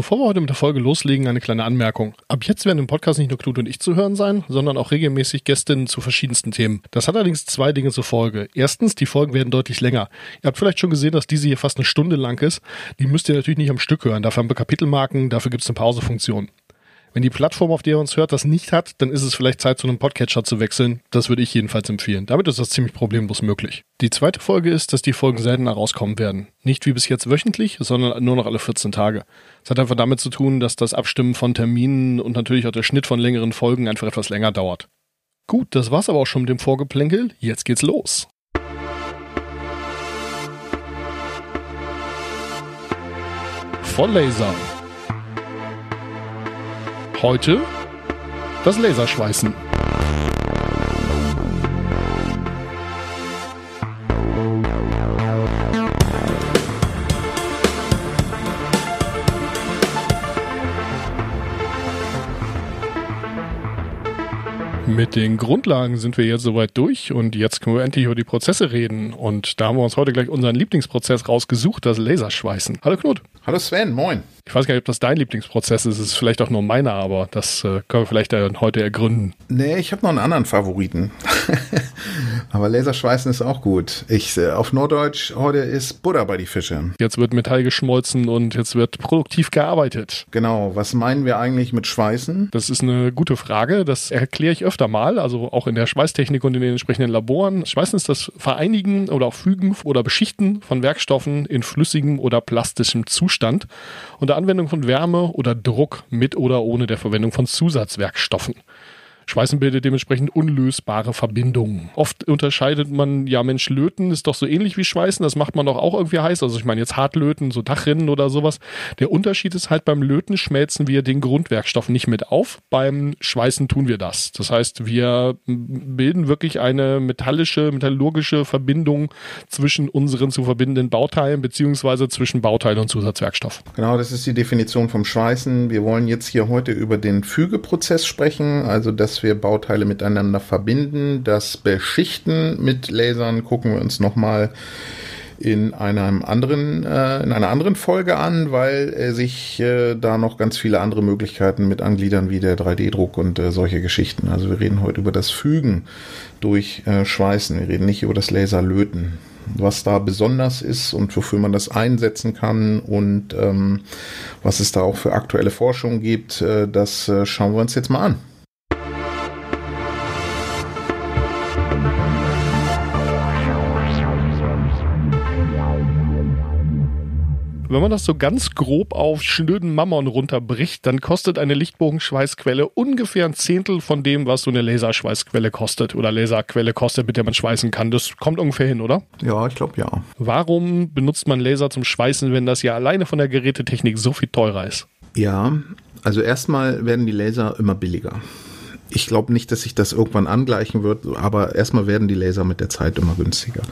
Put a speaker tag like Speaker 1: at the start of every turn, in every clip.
Speaker 1: Bevor wir heute mit der Folge loslegen, eine kleine Anmerkung. Ab jetzt werden im Podcast nicht nur Knut und ich zu hören sein, sondern auch regelmäßig Gästinnen zu verschiedensten Themen. Das hat allerdings zwei Dinge zur Folge. Erstens, die Folgen werden deutlich länger. Ihr habt vielleicht schon gesehen, dass diese hier fast eine Stunde lang ist. Die müsst ihr natürlich nicht am Stück hören. Dafür haben wir Kapitelmarken, dafür gibt es eine Pausefunktion. Wenn die Plattform, auf der ihr uns hört, das nicht hat, dann ist es vielleicht Zeit, zu einem Podcatcher zu wechseln. Das würde ich jedenfalls empfehlen. Damit ist das ziemlich problemlos möglich. Die zweite Folge ist, dass die Folgen seltener rauskommen werden. Nicht wie bis jetzt wöchentlich, sondern nur noch alle 14 Tage. Das hat einfach damit zu tun, dass das Abstimmen von Terminen und natürlich auch der Schnitt von längeren Folgen einfach etwas länger dauert. Gut, das war's aber auch schon mit dem Vorgeplänkel. Jetzt geht's los. Volllaser. Heute das Laserschweißen. Mit den Grundlagen sind wir jetzt soweit durch und jetzt können wir endlich über die Prozesse reden. Und da haben wir uns heute gleich unseren Lieblingsprozess rausgesucht, das Laserschweißen. Hallo Knut.
Speaker 2: Hallo Sven, moin.
Speaker 1: Ich weiß gar nicht, ob das dein Lieblingsprozess ist. Es ist vielleicht auch nur meiner, aber das äh, können wir vielleicht äh, heute ergründen.
Speaker 2: Nee, ich habe noch einen anderen Favoriten. aber Laserschweißen ist auch gut. Ich äh, auf Norddeutsch heute ist Butter bei die Fische.
Speaker 1: Jetzt wird Metall geschmolzen und jetzt wird produktiv gearbeitet.
Speaker 2: Genau, was meinen wir eigentlich mit Schweißen?
Speaker 1: Das ist eine gute Frage. Das erkläre ich öfter mal, also auch in der Schweißtechnik und in den entsprechenden Laboren. Schweißen ist das Vereinigen oder auch Fügen oder Beschichten von Werkstoffen in flüssigem oder plastischem Zustand. Und Anwendung von Wärme oder Druck mit oder ohne der Verwendung von Zusatzwerkstoffen. Schweißen bildet dementsprechend unlösbare Verbindungen. Oft unterscheidet man, ja Mensch, Löten ist doch so ähnlich wie Schweißen, das macht man doch auch irgendwie heiß. Also ich meine jetzt Hartlöten, so Dachrinnen oder sowas. Der Unterschied ist halt beim Löten schmelzen wir den Grundwerkstoff nicht mit auf, beim Schweißen tun wir das. Das heißt, wir bilden wirklich eine metallische, metallurgische Verbindung zwischen unseren zu verbindenden Bauteilen beziehungsweise zwischen Bauteil und Zusatzwerkstoff.
Speaker 2: Genau, das ist die Definition vom Schweißen. Wir wollen jetzt hier heute über den Fügeprozess sprechen, also das wir Bauteile miteinander verbinden. Das Beschichten mit Lasern gucken wir uns nochmal in einem anderen, äh, in einer anderen Folge an, weil äh, sich äh, da noch ganz viele andere Möglichkeiten mit angliedern, wie der 3D-Druck und äh, solche Geschichten. Also wir reden heute über das Fügen durch äh, Schweißen. Wir reden nicht über das Laserlöten. Was da besonders ist und wofür man das einsetzen kann und ähm, was es da auch für aktuelle Forschung gibt, äh, das äh, schauen wir uns jetzt mal an.
Speaker 1: Wenn man das so ganz grob auf schnöden Mammon runterbricht, dann kostet eine Lichtbogenschweißquelle ungefähr ein Zehntel von dem, was so eine Laserschweißquelle kostet oder Laserquelle kostet, mit der man schweißen kann. Das kommt ungefähr hin, oder?
Speaker 2: Ja, ich glaube ja.
Speaker 1: Warum benutzt man Laser zum Schweißen, wenn das ja alleine von der Gerätetechnik so viel teurer ist?
Speaker 2: Ja, also erstmal werden die Laser immer billiger. Ich glaube nicht, dass sich das irgendwann angleichen wird, aber erstmal werden die Laser mit der Zeit immer günstiger.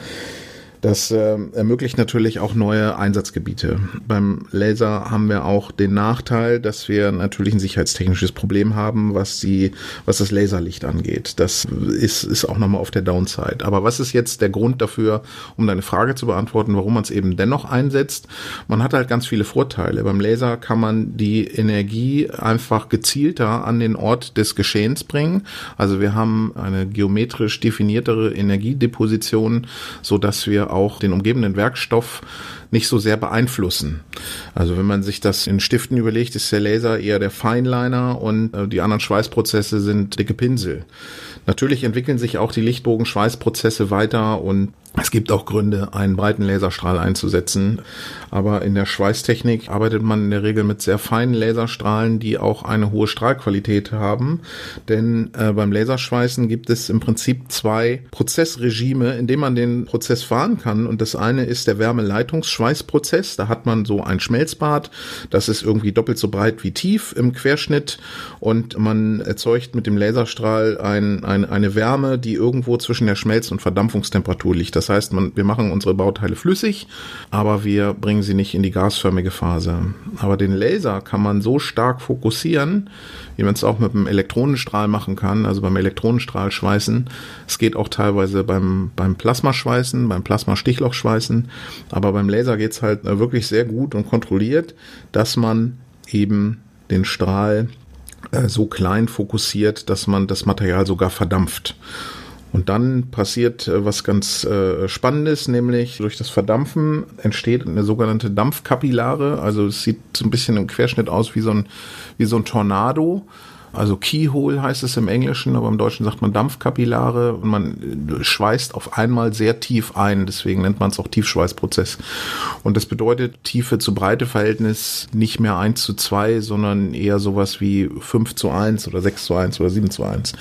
Speaker 2: Das äh, ermöglicht natürlich auch neue Einsatzgebiete. Beim Laser haben wir auch den Nachteil, dass wir natürlich ein sicherheitstechnisches Problem haben, was die, was das Laserlicht angeht. Das ist, ist auch nochmal auf der Downside. Aber was ist jetzt der Grund dafür, um deine Frage zu beantworten, warum man es eben dennoch einsetzt? Man hat halt ganz viele Vorteile. Beim Laser kann man die Energie einfach gezielter an den Ort des Geschehens bringen. Also wir haben eine geometrisch definiertere Energiedeposition, so dass wir auch den umgebenden Werkstoff nicht so sehr beeinflussen. Also wenn man sich das in Stiften überlegt, ist der Laser eher der Feinliner und äh, die anderen Schweißprozesse sind dicke Pinsel. Natürlich entwickeln sich auch die Lichtbogen-Schweißprozesse weiter und es gibt auch Gründe, einen breiten Laserstrahl einzusetzen, aber in der Schweißtechnik arbeitet man in der Regel mit sehr feinen Laserstrahlen, die auch eine hohe Strahlqualität haben, denn äh, beim Laserschweißen gibt es im Prinzip zwei Prozessregime, in denen man den Prozess fahren kann. Und das eine ist der Wärmeleitungsschweißprozess, da hat man so ein Schmelzbad, das ist irgendwie doppelt so breit wie tief im Querschnitt. Und man erzeugt mit dem Laserstrahl ein, ein, eine Wärme, die irgendwo zwischen der Schmelz- und Verdampfungstemperatur liegt. Das heißt, man, wir machen unsere Bauteile flüssig, aber wir bringen sie nicht in die gasförmige Phase. Aber den Laser kann man so stark fokussieren, wie man es auch mit einem Elektronenstrahl machen kann, also beim Elektronenstrahl schweißen. Es geht auch teilweise beim, beim Plasmaschweißen, beim Plasmastichlauchschweißen. Aber beim Laser geht es halt wirklich sehr gut und kontrolliert, dass man eben den Strahl äh, so klein fokussiert, dass man das Material sogar verdampft. Und dann passiert äh, was ganz äh, Spannendes, nämlich durch das Verdampfen entsteht eine sogenannte Dampfkapillare. Also es sieht so ein bisschen im Querschnitt aus wie so ein, wie so ein Tornado. Also Keyhole heißt es im Englischen, aber im Deutschen sagt man Dampfkapillare und man äh, schweißt auf einmal sehr tief ein. Deswegen nennt man es auch Tiefschweißprozess. Und das bedeutet Tiefe zu Breite Verhältnis nicht mehr 1 zu 2, sondern eher sowas wie 5 zu 1 oder 6 zu 1 oder 7 zu 1.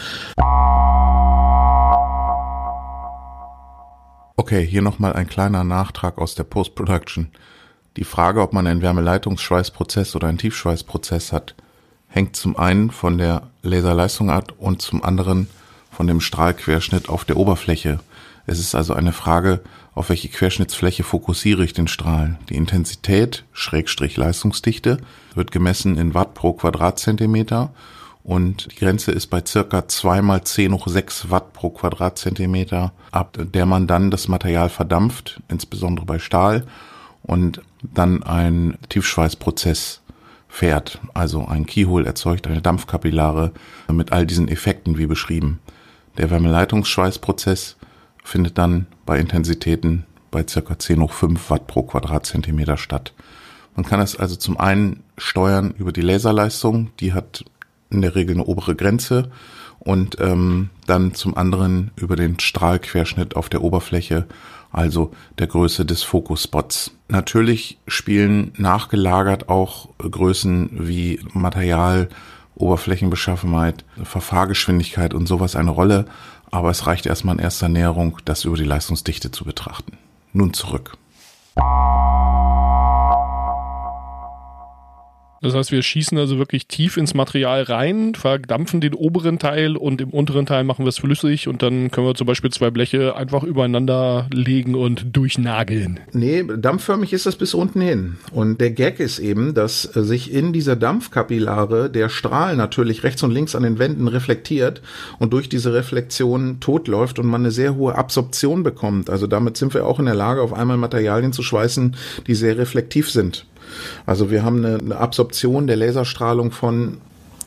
Speaker 2: Okay, hier nochmal ein kleiner Nachtrag aus der Post-Production. Die Frage, ob man einen Wärmeleitungsschweißprozess oder einen Tiefschweißprozess hat, hängt zum einen von der Laserleistung ab und zum anderen von dem Strahlquerschnitt auf der Oberfläche. Es ist also eine Frage, auf welche Querschnittsfläche fokussiere ich den Strahl. Die Intensität, Schrägstrich Leistungsdichte, wird gemessen in Watt pro Quadratzentimeter und die Grenze ist bei circa 2 mal 10 hoch 6 Watt pro Quadratzentimeter, ab der man dann das Material verdampft, insbesondere bei Stahl, und dann ein Tiefschweißprozess fährt. Also ein Keyhole erzeugt eine Dampfkapillare mit all diesen Effekten wie beschrieben. Der Wärmeleitungsschweißprozess findet dann bei Intensitäten bei circa 10 hoch 5 Watt pro Quadratzentimeter statt. Man kann es also zum einen steuern über die Laserleistung, die hat in der Regel eine obere Grenze und ähm, dann zum anderen über den Strahlquerschnitt auf der Oberfläche, also der Größe des Fokusspots. Natürlich spielen nachgelagert auch Größen wie Material, Oberflächenbeschaffenheit, Verfahrgeschwindigkeit und sowas eine Rolle, aber es reicht erstmal in erster Näherung, das über die Leistungsdichte zu betrachten. Nun zurück.
Speaker 1: Das heißt, wir schießen also wirklich tief ins Material rein, verdampfen den oberen Teil und im unteren Teil machen wir es flüssig und dann können wir zum Beispiel zwei Bleche einfach übereinander legen und durchnageln.
Speaker 2: Nee, dampfförmig ist das bis unten hin. Und der Gag ist eben, dass sich in dieser Dampfkapillare der Strahl natürlich rechts und links an den Wänden reflektiert und durch diese Reflexion totläuft und man eine sehr hohe Absorption bekommt. Also damit sind wir auch in der Lage, auf einmal Materialien zu schweißen, die sehr reflektiv sind. Also wir haben eine, eine Absorption der Laserstrahlung von,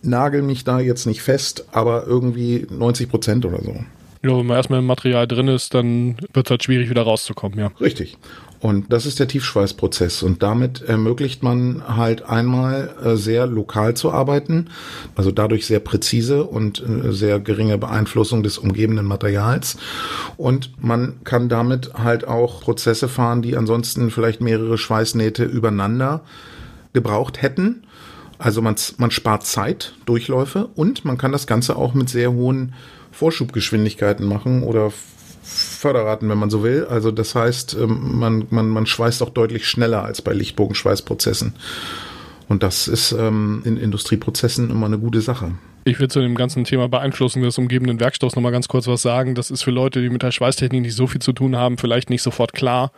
Speaker 2: nagel mich da jetzt nicht fest, aber irgendwie 90 Prozent oder so.
Speaker 1: Ja, wenn man erstmal im Material drin ist, dann wird es halt schwierig, wieder rauszukommen, ja.
Speaker 2: Richtig. Und das ist der Tiefschweißprozess. Und damit ermöglicht man halt einmal äh, sehr lokal zu arbeiten, also dadurch sehr präzise und äh, sehr geringe Beeinflussung des umgebenden Materials. Und man kann damit halt auch Prozesse fahren, die ansonsten vielleicht mehrere Schweißnähte übereinander gebraucht hätten. Also man, man spart Zeit, Durchläufe und man kann das Ganze auch mit sehr hohen Vorschubgeschwindigkeiten machen oder Förderraten, wenn man so will. Also das heißt, ähm, man, man, man schweißt auch deutlich schneller als bei Lichtbogenschweißprozessen. Und das ist ähm, in Industrieprozessen immer eine gute Sache.
Speaker 1: Ich will zu dem ganzen Thema Beeinflussung des umgebenden Werkstoffs nochmal ganz kurz was sagen. Das ist für Leute, die mit der Schweißtechnik nicht so viel zu tun haben, vielleicht nicht sofort klar.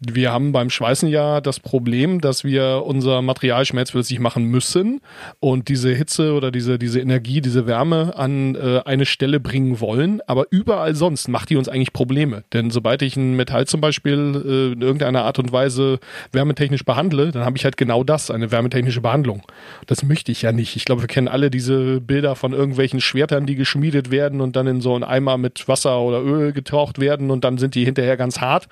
Speaker 1: Wir haben beim Schweißen ja das Problem, dass wir unser Material schmelzflüssig machen müssen und diese Hitze oder diese, diese Energie, diese Wärme an äh, eine Stelle bringen wollen. Aber überall sonst macht die uns eigentlich Probleme. Denn sobald ich ein Metall zum Beispiel äh, in irgendeiner Art und Weise wärmetechnisch behandle, dann habe ich halt genau das, eine wärmetechnische Behandlung. Das möchte ich ja nicht. Ich glaube, wir kennen alle diese Bilder von irgendwelchen Schwertern, die geschmiedet werden und dann in so einen Eimer mit Wasser oder Öl getaucht werden und dann sind die hinterher ganz hart.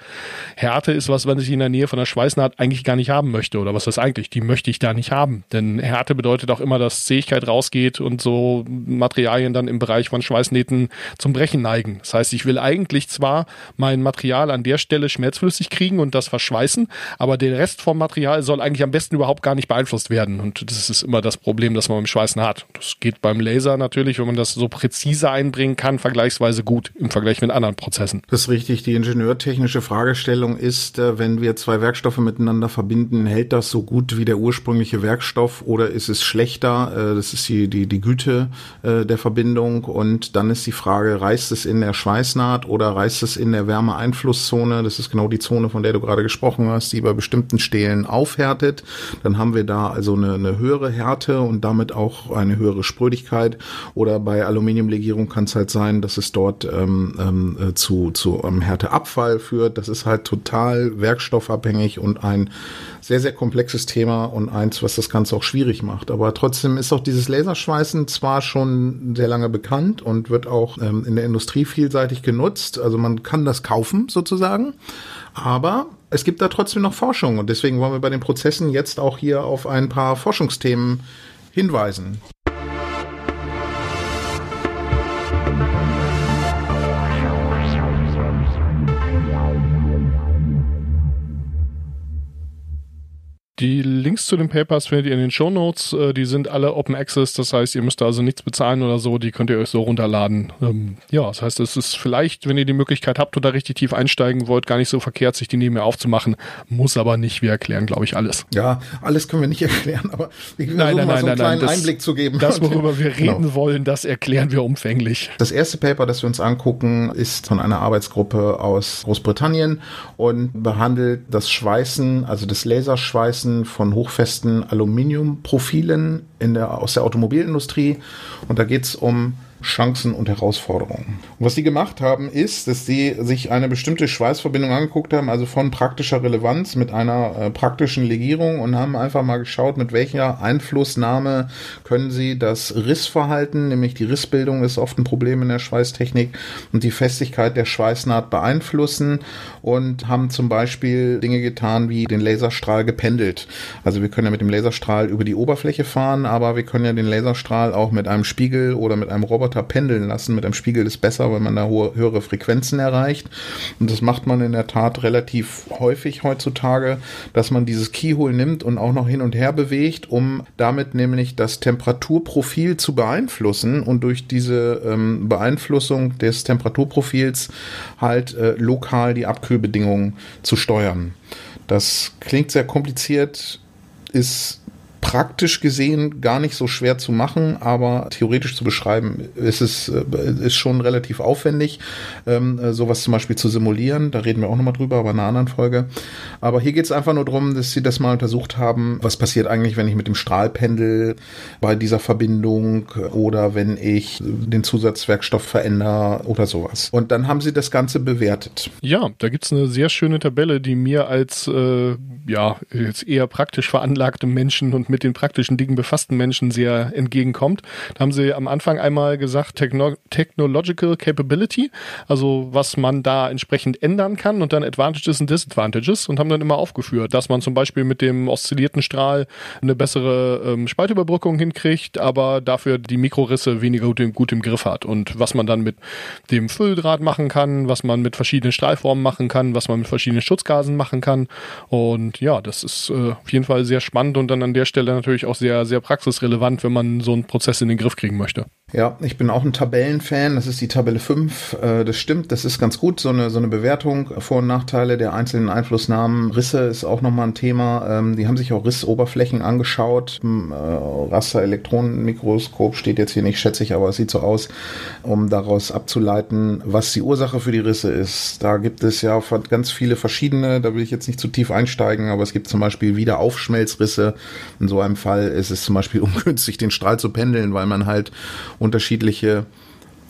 Speaker 1: Härte ist was was, ich in der Nähe von der Schweißnaht eigentlich gar nicht haben möchte. Oder was ist eigentlich? Die möchte ich da nicht haben. Denn Härte bedeutet auch immer, dass Zähigkeit rausgeht und so Materialien dann im Bereich von Schweißnähten zum Brechen neigen. Das heißt, ich will eigentlich zwar mein Material an der Stelle schmelzflüssig kriegen und das verschweißen, aber der Rest vom Material soll eigentlich am besten überhaupt gar nicht beeinflusst werden. Und das ist immer das Problem, das man beim Schweißen hat. Das geht beim Laser natürlich, wenn man das so präzise einbringen kann, vergleichsweise gut im Vergleich mit anderen Prozessen.
Speaker 2: Das ist richtig. Die ingenieurtechnische Fragestellung ist, äh, wenn wir zwei Werkstoffe miteinander verbinden, hält das so gut wie der ursprüngliche Werkstoff oder ist es schlechter? Äh, das ist die, die, die Güte äh, der Verbindung. Und dann ist die Frage, reißt es in der Schweißnaht oder reißt es in der Wärmeeinflusszone? Das ist genau die Zone, von der du gerade gesprochen hast, die bei bestimmten Stählen aufhärtet. Dann haben wir da also eine, eine höhere Härte und damit auch eine höhere Sprödigkeit. Oder bei Aluminiumlegierung kann es halt sein, dass es dort ähm, ähm, zu, zu einem Härteabfall führt. Das ist halt total werkstoffabhängig und ein sehr, sehr komplexes Thema und eins, was das Ganze auch schwierig macht. Aber trotzdem ist auch dieses Laserschweißen zwar schon sehr lange bekannt und wird auch ähm, in der Industrie vielseitig genutzt. Also man kann das kaufen sozusagen. Aber es gibt da trotzdem noch Forschung und deswegen wollen wir bei den Prozessen jetzt auch hier auf ein paar Forschungsthemen hinweisen.
Speaker 1: Die Links zu den Papers findet ihr in den Show Notes. Äh, die sind alle Open Access, das heißt, ihr müsst also nichts bezahlen oder so. Die könnt ihr euch so runterladen. Ähm, ja, das heißt, es ist vielleicht, wenn ihr die Möglichkeit habt oder richtig tief einsteigen wollt, gar nicht so verkehrt, sich die nebenher aufzumachen. Muss aber nicht. Wir erklären, glaube ich, alles.
Speaker 2: Ja, alles können wir nicht erklären, aber
Speaker 1: wir nein, nein,
Speaker 2: mal so
Speaker 1: einen
Speaker 2: kleinen
Speaker 1: das,
Speaker 2: Einblick zu geben.
Speaker 1: Das, worüber wir reden genau. wollen, das erklären wir umfänglich.
Speaker 2: Das erste Paper, das wir uns angucken, ist von einer Arbeitsgruppe aus Großbritannien und behandelt das Schweißen, also das Laserschweißen von hochfesten festen Aluminiumprofilen in der, aus der Automobilindustrie. Und da geht es um Chancen und Herausforderungen. Und was sie gemacht haben, ist, dass sie sich eine bestimmte Schweißverbindung angeguckt haben, also von praktischer Relevanz mit einer äh, praktischen Legierung und haben einfach mal geschaut, mit welcher Einflussnahme können sie das Rissverhalten, nämlich die Rissbildung ist oft ein Problem in der Schweißtechnik und die Festigkeit der Schweißnaht beeinflussen und haben zum Beispiel Dinge getan, wie den Laserstrahl gependelt. Also wir können ja mit dem Laserstrahl über die Oberfläche fahren, aber wir können ja den Laserstrahl auch mit einem Spiegel oder mit einem Roboter Roboter pendeln lassen. Mit einem Spiegel ist besser, weil man da hohe, höhere Frequenzen erreicht. Und das macht man in der Tat relativ häufig heutzutage, dass man dieses Keyhole nimmt und auch noch hin und her bewegt, um damit nämlich das Temperaturprofil zu beeinflussen und durch diese ähm, Beeinflussung des Temperaturprofils halt äh, lokal die Abkühlbedingungen zu steuern. Das klingt sehr kompliziert, ist praktisch gesehen gar nicht so schwer zu machen, aber theoretisch zu beschreiben ist es äh, ist schon relativ aufwendig, ähm, äh, sowas zum Beispiel zu simulieren. Da reden wir auch nochmal drüber, aber in einer anderen Folge. Aber hier geht es einfach nur darum, dass sie das mal untersucht haben, was passiert eigentlich, wenn ich mit dem Strahlpendel bei dieser Verbindung oder wenn ich den Zusatzwerkstoff verändere oder sowas. Und dann haben sie das Ganze bewertet.
Speaker 1: Ja, da gibt es eine sehr schöne Tabelle, die mir als äh, ja jetzt eher praktisch veranlagte Menschen und mit den praktischen Dingen befassten Menschen sehr entgegenkommt. Da haben sie am Anfang einmal gesagt, Techno Technological Capability, also was man da entsprechend ändern kann und dann Advantages und Disadvantages und haben dann immer aufgeführt, dass man zum Beispiel mit dem oszillierten Strahl eine bessere ähm, Spaltüberbrückung hinkriegt, aber dafür die Mikrorisse weniger gut, gut im Griff hat. Und was man dann mit dem Fülldraht machen kann, was man mit verschiedenen Strahlformen machen kann, was man mit verschiedenen Schutzgasen machen kann. Und ja, das ist äh, auf jeden Fall sehr spannend. Und dann an der Stelle Stelle natürlich auch sehr, sehr praxisrelevant, wenn man so einen Prozess in den Griff kriegen möchte.
Speaker 2: Ja, ich bin auch ein Tabellenfan. Das ist die Tabelle 5. Äh, das stimmt, das ist ganz gut. So eine, so eine Bewertung, Vor- und Nachteile der einzelnen Einflussnahmen. Risse ist auch nochmal ein Thema. Ähm, die haben sich auch Rissoberflächen angeschaut. Im äh, Raster-Elektronenmikroskop steht jetzt hier nicht, schätze ich, aber es sieht so aus, um daraus abzuleiten, was die Ursache für die Risse ist. Da gibt es ja ganz viele verschiedene, da will ich jetzt nicht zu tief einsteigen, aber es gibt zum Beispiel Wiederaufschmelzrisse. In so einem Fall ist es zum Beispiel ungünstig, den Strahl zu pendeln, weil man halt unterschiedliche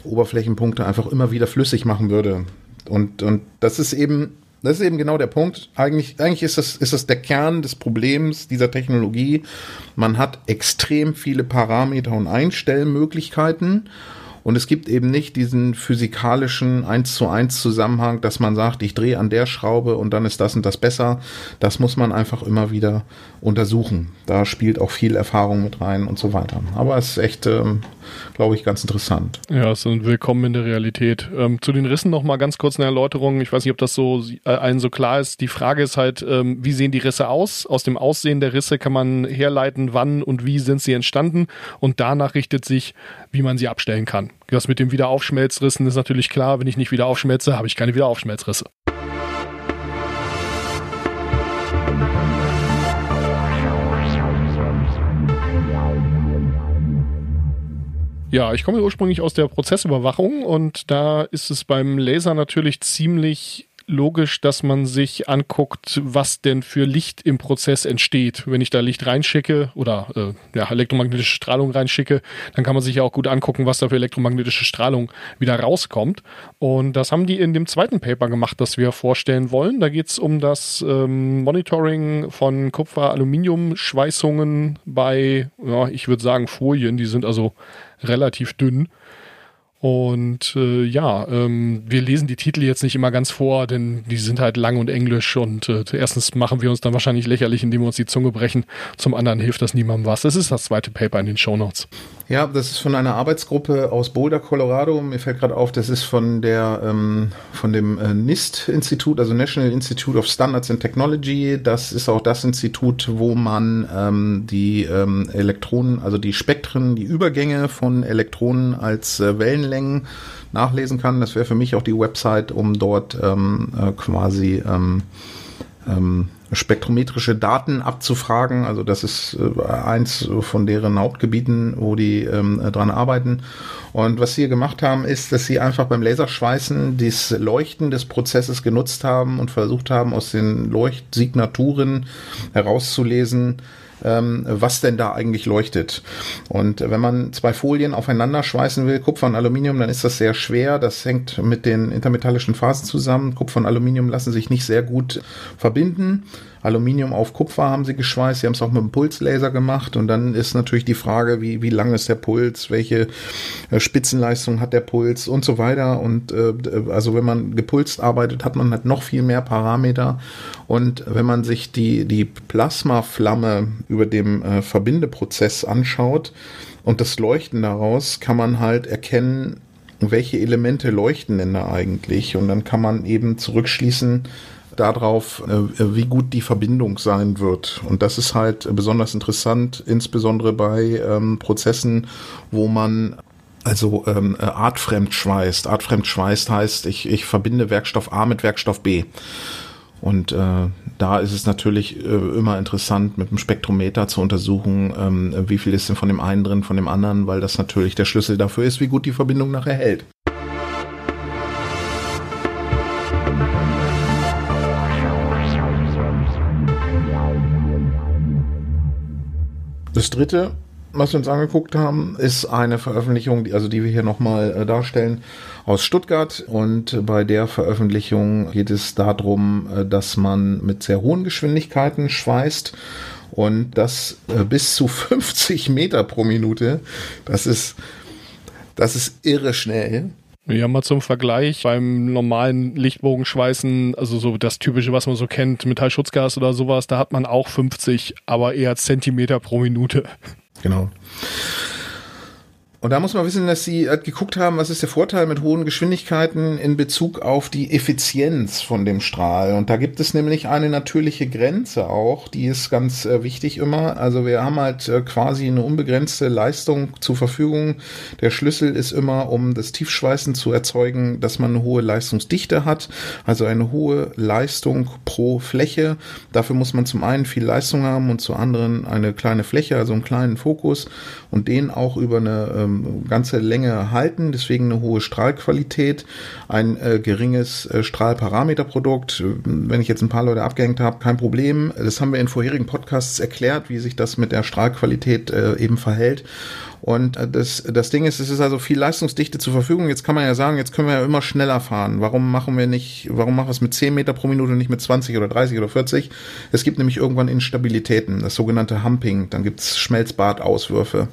Speaker 2: Oberflächenpunkte einfach immer wieder flüssig machen würde. Und, und das ist eben, das ist eben genau der Punkt. Eigentlich, eigentlich ist das, ist das der Kern des Problems dieser Technologie. Man hat extrem viele Parameter und Einstellmöglichkeiten und es gibt eben nicht diesen physikalischen 1 zu 1 Zusammenhang, dass man sagt, ich drehe an der Schraube und dann ist das und das besser. Das muss man einfach immer wieder untersuchen. Da spielt auch viel Erfahrung mit rein und so weiter. Aber es ist echt, ähm, glaube ich, ganz interessant.
Speaker 1: Ja, es ist willkommen in der Realität. Ähm, zu den Rissen noch mal ganz kurz eine Erläuterung. Ich weiß nicht, ob das so äh, allen so klar ist. Die Frage ist halt, ähm, wie sehen die Risse aus? Aus dem Aussehen der Risse kann man herleiten, wann und wie sind sie entstanden und danach richtet sich, wie man sie abstellen kann. Das mit dem Wiederaufschmelzrissen ist natürlich klar. Wenn ich nicht wieder aufschmelze, habe ich keine Wiederaufschmelzrisse. Ja, ich komme ursprünglich aus der Prozessüberwachung und da ist es beim Laser natürlich ziemlich logisch, dass man sich anguckt, was denn für Licht im Prozess entsteht. Wenn ich da Licht reinschicke oder äh, ja, elektromagnetische Strahlung reinschicke, dann kann man sich ja auch gut angucken, was da für elektromagnetische Strahlung wieder rauskommt. Und das haben die in dem zweiten Paper gemacht, das wir vorstellen wollen. Da geht es um das ähm, Monitoring von Kupfer-Aluminium-Schweißungen bei, ja, ich würde sagen, Folien. Die sind also relativ dünn. Und äh, ja, ähm, wir lesen die Titel jetzt nicht immer ganz vor, denn die sind halt lang und englisch und äh, erstens machen wir uns dann wahrscheinlich lächerlich, indem wir uns die Zunge brechen. Zum anderen hilft das niemandem was. Das ist das zweite Paper in den Show Notes.
Speaker 2: Ja, das ist von einer Arbeitsgruppe aus Boulder, Colorado. Mir fällt gerade auf, das ist von der ähm, von dem äh, NIST-Institut, also National Institute of Standards and Technology. Das ist auch das Institut, wo man ähm, die ähm, Elektronen, also die Spektren, die Übergänge von Elektronen als äh, Wellenlängen nachlesen kann. Das wäre für mich auch die Website, um dort ähm, äh, quasi ähm, ähm, spektrometrische Daten abzufragen. Also das ist äh, eins von deren Hauptgebieten, wo die ähm, dran arbeiten. Und was sie gemacht haben, ist, dass sie einfach beim Laserschweißen das Leuchten des Prozesses genutzt haben und versucht haben, aus den Leuchtsignaturen herauszulesen, ähm, was denn da eigentlich leuchtet. Und wenn man zwei Folien aufeinander schweißen will, Kupfer und Aluminium, dann ist das sehr schwer. Das hängt mit den intermetallischen Phasen zusammen. Kupfer und Aluminium lassen sich nicht sehr gut verbinden. Aluminium auf Kupfer haben sie geschweißt. Sie haben es auch mit einem Pulslaser gemacht. Und dann ist natürlich die Frage, wie, wie lang ist der Puls, welche äh, Spitzenleistung hat der Puls und so weiter. Und äh, also wenn man gepulst arbeitet, hat man halt noch viel mehr Parameter. Und wenn man sich die, die Plasmaflamme über dem äh, Verbindeprozess anschaut und das Leuchten daraus, kann man halt erkennen, welche Elemente leuchten denn da eigentlich. Und dann kann man eben zurückschließen, darauf, äh, wie gut die Verbindung sein wird. Und das ist halt besonders interessant, insbesondere bei ähm, Prozessen, wo man also ähm, äh, artfremd schweißt. Artfremd schweißt heißt, ich, ich verbinde Werkstoff A mit Werkstoff B. Und äh, da ist es natürlich äh, immer interessant, mit dem Spektrometer zu untersuchen, ähm, wie viel ist denn von dem einen drin, von dem anderen, weil das natürlich der Schlüssel dafür ist, wie gut die Verbindung nachher hält. Das dritte, was wir uns angeguckt haben, ist eine Veröffentlichung, also die wir hier nochmal äh, darstellen, aus Stuttgart. Und bei der Veröffentlichung geht es darum, äh, dass man mit sehr hohen Geschwindigkeiten schweißt und das äh, bis zu 50 Meter pro Minute. Das ist, das ist irre schnell.
Speaker 1: Ja, mal zum Vergleich, beim normalen Lichtbogenschweißen, also so das typische, was man so kennt, Metallschutzgas oder sowas, da hat man auch 50, aber eher Zentimeter pro Minute.
Speaker 2: Genau. Und da muss man wissen, dass sie halt geguckt haben, was ist der Vorteil mit hohen Geschwindigkeiten in Bezug auf die Effizienz von dem Strahl. Und da gibt es nämlich eine natürliche Grenze auch, die ist ganz äh, wichtig immer. Also wir haben halt äh, quasi eine unbegrenzte Leistung zur Verfügung. Der Schlüssel ist immer, um das Tiefschweißen zu erzeugen, dass man eine hohe Leistungsdichte hat, also eine hohe Leistung pro Fläche. Dafür muss man zum einen viel Leistung haben und zum anderen eine kleine Fläche, also einen kleinen Fokus und den auch über eine ähm, ganze Länge halten, deswegen eine hohe Strahlqualität, ein äh, geringes äh, Strahlparameterprodukt. Wenn ich jetzt ein paar Leute abgehängt habe, kein Problem. Das haben wir in vorherigen Podcasts erklärt, wie sich das mit der Strahlqualität äh, eben verhält. Und äh, das, das Ding ist, es ist also viel Leistungsdichte zur Verfügung. Jetzt kann man ja sagen, jetzt können wir ja immer schneller fahren. Warum machen wir nicht, warum machen wir es mit 10 Meter pro Minute und nicht mit 20 oder 30 oder 40? Es gibt nämlich irgendwann Instabilitäten, das sogenannte Humping. Dann gibt's Schmelzbadauswürfe.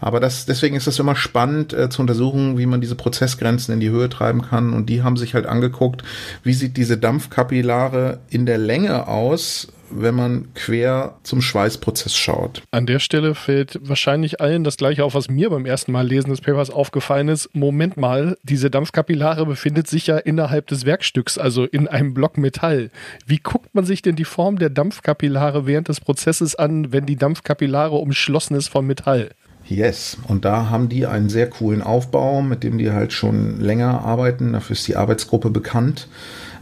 Speaker 2: Aber das, deswegen ist es immer spannend äh, zu untersuchen, wie man diese Prozessgrenzen in die Höhe treiben kann. Und die haben sich halt angeguckt, wie sieht diese Dampfkapillare in der Länge aus, wenn man quer zum Schweißprozess schaut.
Speaker 1: An der Stelle fällt wahrscheinlich allen das gleiche auf, was mir beim ersten Mal lesen des Papers aufgefallen ist. Moment mal, diese Dampfkapillare befindet sich ja innerhalb des Werkstücks, also in einem Block Metall. Wie guckt man sich denn die Form der Dampfkapillare während des Prozesses an, wenn die Dampfkapillare umschlossen ist von Metall?
Speaker 2: Yes, und da haben die einen sehr coolen Aufbau, mit dem die halt schon länger arbeiten. Dafür ist die Arbeitsgruppe bekannt.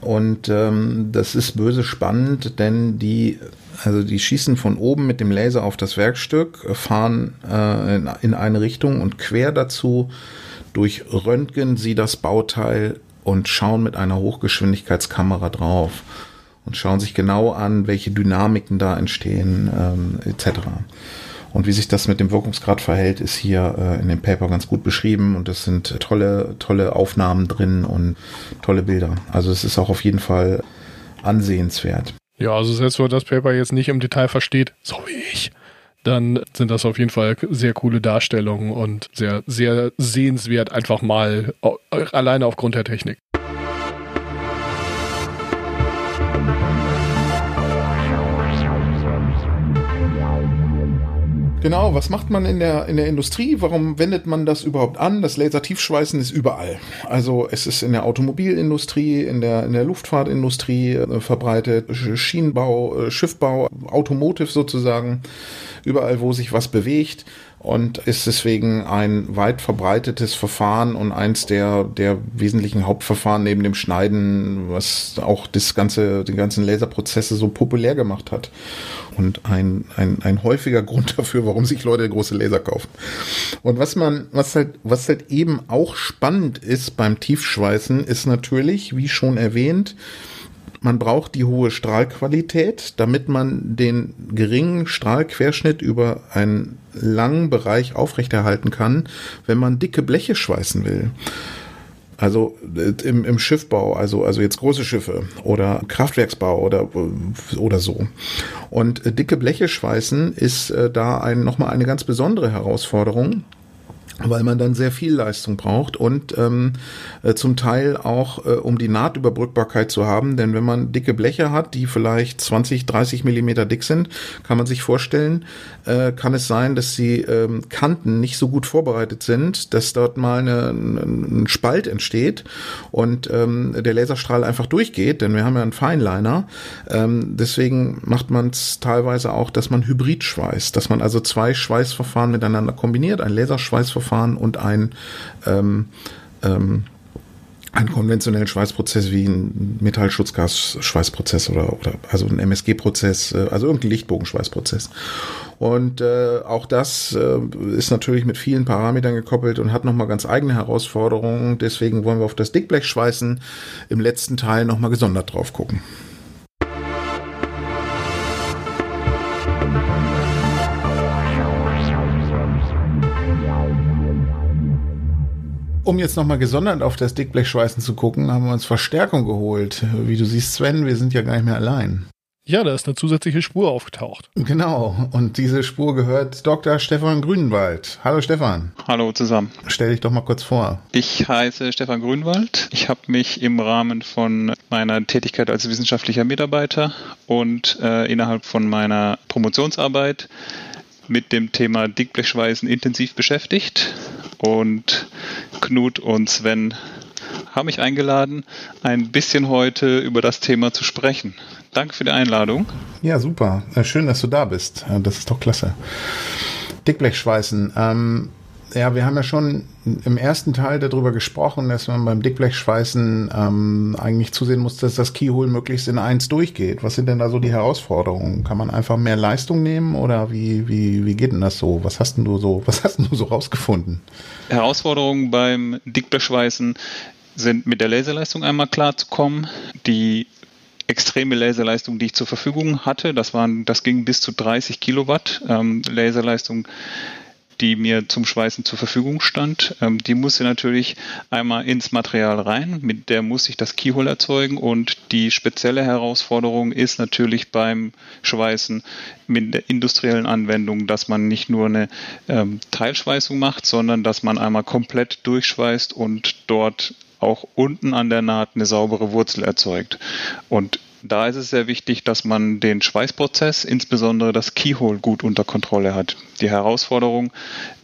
Speaker 2: Und ähm, das ist böse spannend, denn die, also die schießen von oben mit dem Laser auf das Werkstück, fahren äh, in, in eine Richtung und quer dazu durch Röntgen sie das Bauteil und schauen mit einer Hochgeschwindigkeitskamera drauf und schauen sich genau an, welche Dynamiken da entstehen ähm, etc. Und wie sich das mit dem Wirkungsgrad verhält, ist hier äh, in dem Paper ganz gut beschrieben und es sind tolle, tolle Aufnahmen drin und tolle Bilder. Also es ist auch auf jeden Fall ansehenswert.
Speaker 1: Ja, also selbst wenn man das Paper jetzt nicht im Detail versteht, so wie ich, dann sind das auf jeden Fall sehr coole Darstellungen und sehr, sehr sehenswert einfach mal alleine aufgrund der Technik.
Speaker 2: Genau, was macht man in der, in der Industrie? Warum wendet man das überhaupt an? Das Lasertiefschweißen ist überall. Also es ist in der Automobilindustrie, in der, in der Luftfahrtindustrie äh, verbreitet, Schienenbau, äh, Schiffbau, Automotive sozusagen, überall, wo sich was bewegt und ist deswegen ein weit verbreitetes Verfahren und eins der, der wesentlichen Hauptverfahren neben dem Schneiden, was auch das ganze, die ganzen Laserprozesse so populär gemacht hat. Und ein, ein, ein häufiger Grund dafür, warum sich Leute große Laser kaufen. Und was man, was halt, was halt eben auch spannend ist beim Tiefschweißen, ist natürlich, wie schon erwähnt, man braucht die hohe Strahlqualität, damit man den geringen Strahlquerschnitt über einen langen Bereich aufrechterhalten kann, wenn man dicke Bleche schweißen will. Also äh, im, im Schiffbau, also, also jetzt große Schiffe oder Kraftwerksbau oder, oder so. Und äh, dicke Bleche schweißen ist äh, da ein, nochmal eine ganz besondere Herausforderung weil man dann sehr viel Leistung braucht und ähm, äh, zum Teil auch, äh, um die Nahtüberbrückbarkeit zu haben. Denn wenn man dicke Bleche hat, die vielleicht 20, 30 Millimeter dick sind, kann man sich vorstellen, äh, kann es sein, dass die ähm, Kanten nicht so gut vorbereitet sind, dass dort mal eine, ein Spalt entsteht und ähm, der Laserstrahl einfach durchgeht, denn wir haben ja einen Feinliner. Ähm, deswegen macht man es teilweise auch, dass man Hybrid schweißt, dass man also zwei Schweißverfahren miteinander kombiniert, ein Laserschweißverfahren Verfahren und ein ähm, ähm, einen konventionellen Schweißprozess wie ein Metallschutzgas-Schweißprozess oder, oder also ein MSG-Prozess, äh, also irgendein Lichtbogenschweißprozess. Und äh, auch das äh, ist natürlich mit vielen Parametern gekoppelt und hat nochmal ganz eigene Herausforderungen. Deswegen wollen wir auf das Dickblechschweißen im letzten Teil nochmal gesondert drauf gucken. Um jetzt nochmal gesondert auf das Dickblechschweißen zu gucken, haben wir uns Verstärkung geholt. Wie du siehst, Sven, wir sind ja gar nicht mehr allein.
Speaker 1: Ja, da ist eine zusätzliche Spur aufgetaucht.
Speaker 2: Genau, und diese Spur gehört Dr. Stefan Grünwald. Hallo Stefan.
Speaker 3: Hallo zusammen.
Speaker 2: Stell dich doch mal kurz vor.
Speaker 3: Ich heiße Stefan Grünwald. Ich habe mich im Rahmen von meiner Tätigkeit als wissenschaftlicher Mitarbeiter und äh, innerhalb von meiner Promotionsarbeit mit dem Thema Dickblechschweißen intensiv beschäftigt und Knut und Sven haben mich eingeladen, ein bisschen heute über das Thema zu sprechen. Danke für die Einladung.
Speaker 2: Ja, super. Äh, schön, dass du da bist. Äh, das ist doch klasse. Dickblechschweißen. Ähm, ja, wir haben ja schon im ersten Teil darüber gesprochen, dass man beim Dickblechschweißen ähm, eigentlich zusehen muss, dass das Keyhole möglichst in eins durchgeht. Was sind denn da so die Herausforderungen? Kann man einfach mehr Leistung nehmen oder wie, wie, wie geht denn das so? Was hast denn du so, was hast denn du so rausgefunden?
Speaker 3: Herausforderungen beim Dickblechschweißen sind mit der Laserleistung einmal klarzukommen. Die extreme Laserleistung, die ich zur Verfügung hatte, das waren, das ging bis zu 30 Kilowatt ähm, Laserleistung die mir zum Schweißen zur Verfügung stand. Ähm, die musste natürlich einmal ins Material rein, mit der muss ich das Keyhole erzeugen und die spezielle Herausforderung ist natürlich beim Schweißen mit der industriellen Anwendung, dass man nicht nur eine ähm, Teilschweißung macht, sondern dass man einmal komplett durchschweißt und dort auch unten an der Naht eine saubere Wurzel erzeugt. Und da ist es sehr wichtig, dass man den Schweißprozess, insbesondere das Keyhole, gut unter Kontrolle hat. Die Herausforderung,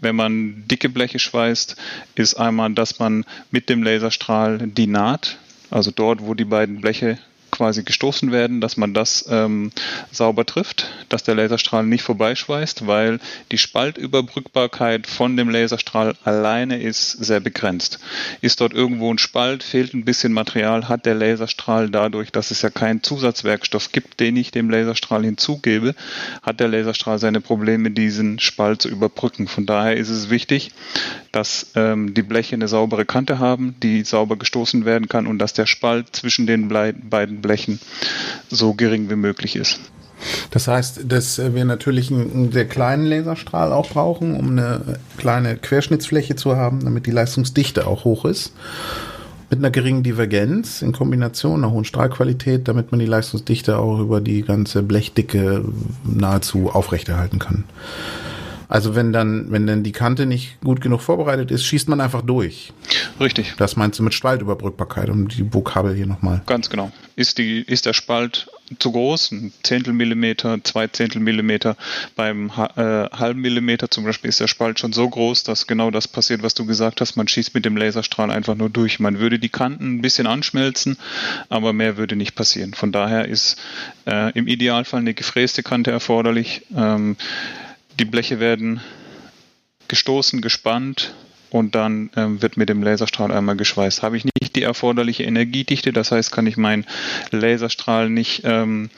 Speaker 3: wenn man dicke Bleche schweißt, ist einmal, dass man mit dem Laserstrahl die Naht, also dort, wo die beiden Bleche quasi gestoßen werden, dass man das ähm, sauber trifft, dass der Laserstrahl nicht vorbeischweißt, weil die Spaltüberbrückbarkeit von dem Laserstrahl alleine ist sehr begrenzt. Ist dort irgendwo ein Spalt, fehlt ein bisschen Material, hat der Laserstrahl dadurch, dass es ja keinen Zusatzwerkstoff gibt, den ich dem Laserstrahl hinzugebe, hat der Laserstrahl seine Probleme, diesen Spalt zu überbrücken. Von daher ist es wichtig, dass ähm, die Bleche eine saubere Kante haben, die sauber gestoßen werden kann und dass der Spalt zwischen den beiden Blechen so gering wie möglich ist.
Speaker 2: Das heißt, dass wir natürlich einen sehr kleinen Laserstrahl auch brauchen, um eine kleine Querschnittsfläche zu haben, damit die Leistungsdichte auch hoch ist. Mit einer geringen Divergenz in Kombination einer hohen Strahlqualität, damit man die Leistungsdichte auch über die ganze Blechdicke nahezu aufrechterhalten kann. Also wenn dann, wenn dann die Kante nicht gut genug vorbereitet ist, schießt man einfach durch.
Speaker 3: Richtig.
Speaker 2: Das meinst du mit Spaltüberbrückbarkeit, um die Vokabel hier nochmal.
Speaker 3: Ganz genau. Ist, die, ist der Spalt zu groß, ein Zehntel Millimeter, zwei Zehntel Millimeter, beim äh, halben Millimeter zum Beispiel ist der Spalt schon so groß, dass genau das passiert, was du gesagt hast. Man schießt mit dem Laserstrahl einfach nur durch. Man würde die Kanten ein bisschen anschmelzen, aber mehr würde nicht passieren. Von daher ist äh, im Idealfall eine gefräste Kante erforderlich. Ähm, die Bleche werden gestoßen, gespannt und dann ähm, wird mit dem Laserstrahl einmal geschweißt. Habe ich nicht die erforderliche Energiedichte, das heißt, kann ich meinen Laserstrahl nicht ähm,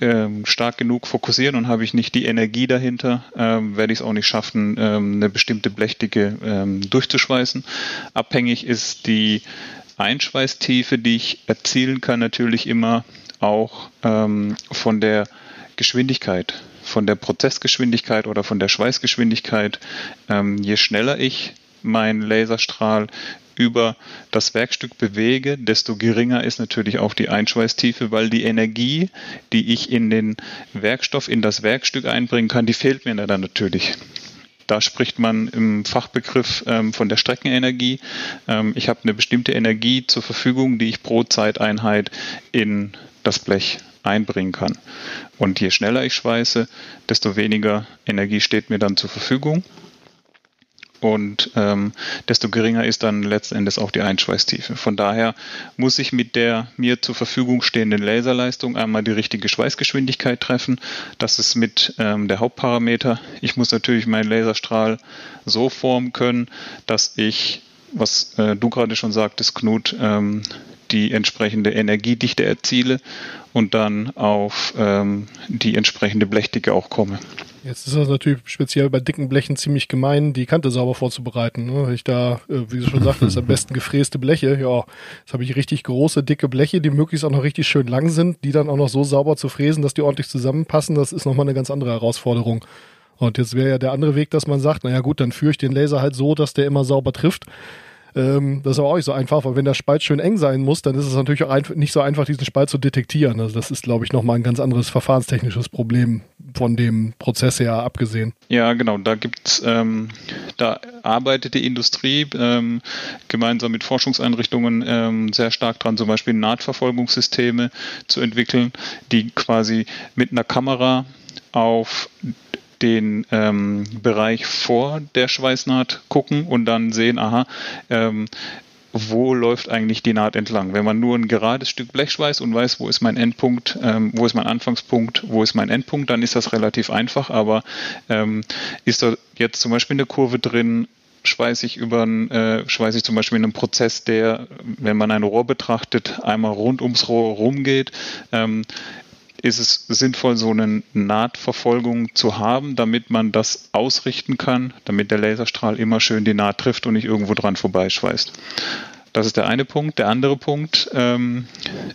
Speaker 3: ähm, stark genug fokussieren und habe ich nicht die Energie dahinter, ähm, werde ich es auch nicht schaffen, ähm, eine bestimmte Blechdicke ähm, durchzuschweißen. Abhängig ist die Einschweißtiefe, die ich erzielen kann, natürlich immer auch von der Geschwindigkeit von der Prozessgeschwindigkeit oder von der Schweißgeschwindigkeit. Ähm, je schneller ich meinen Laserstrahl über das Werkstück bewege, desto geringer ist natürlich auch die Einschweißtiefe, weil die Energie, die ich in den Werkstoff, in das Werkstück einbringen kann, die fehlt mir dann natürlich. Da spricht man im Fachbegriff ähm, von der Streckenenergie. Ähm, ich habe eine bestimmte Energie zur Verfügung, die ich pro Zeiteinheit in das Blech einbringen kann. Und je schneller ich schweiße, desto weniger Energie steht mir dann zur Verfügung. Und ähm, desto geringer ist dann letzten Endes auch die Einschweißtiefe. Von daher muss ich mit der mir zur Verfügung stehenden Laserleistung einmal die richtige Schweißgeschwindigkeit treffen. Das ist mit ähm, der Hauptparameter. Ich muss natürlich meinen Laserstrahl so formen können, dass ich, was äh, du gerade schon sagtest, Knut, ähm, die entsprechende Energiedichte erziele und dann auf ähm, die entsprechende Blechdicke auch komme.
Speaker 1: Jetzt ist das natürlich speziell bei dicken Blechen ziemlich gemein, die Kante sauber vorzubereiten. Ne? Ich da, äh, wie du schon sagtest, am besten gefräste Bleche. Ja, jetzt habe ich richtig große, dicke Bleche, die möglichst auch noch richtig schön lang sind, die dann auch noch so sauber zu fräsen, dass die ordentlich zusammenpassen. Das ist nochmal eine ganz andere Herausforderung. Und jetzt wäre ja der andere Weg, dass man sagt, naja gut, dann führe ich den Laser halt so, dass der immer sauber trifft. Ähm, das ist aber auch nicht so einfach, weil wenn der Spalt schön eng sein muss, dann ist es natürlich auch nicht so einfach, diesen Spalt zu detektieren. Also das ist, glaube ich, nochmal ein ganz anderes verfahrenstechnisches Problem von dem Prozess her abgesehen.
Speaker 3: Ja, genau. Da gibt's, ähm, da arbeitet die Industrie ähm, gemeinsam mit Forschungseinrichtungen ähm, sehr stark dran, zum Beispiel Nahtverfolgungssysteme zu entwickeln, die quasi mit einer Kamera auf den ähm, Bereich vor der Schweißnaht gucken und dann sehen, aha, ähm, wo läuft eigentlich die Naht entlang. Wenn man nur ein gerades Stück Blech weiß und weiß, wo ist mein Endpunkt, ähm, wo ist mein Anfangspunkt, wo ist mein Endpunkt, dann ist das relativ einfach. Aber ähm, ist da jetzt zum Beispiel eine Kurve drin, schweiße ich über einen, äh, schweiße ich zum Beispiel in einem Prozess, der, wenn man ein Rohr betrachtet, einmal rund ums Rohr rumgeht, ähm, ist es sinnvoll, so eine Nahtverfolgung zu haben, damit man das ausrichten kann, damit der Laserstrahl immer schön die Naht trifft und nicht irgendwo dran vorbeischweißt. Das ist der eine Punkt. Der andere Punkt ähm,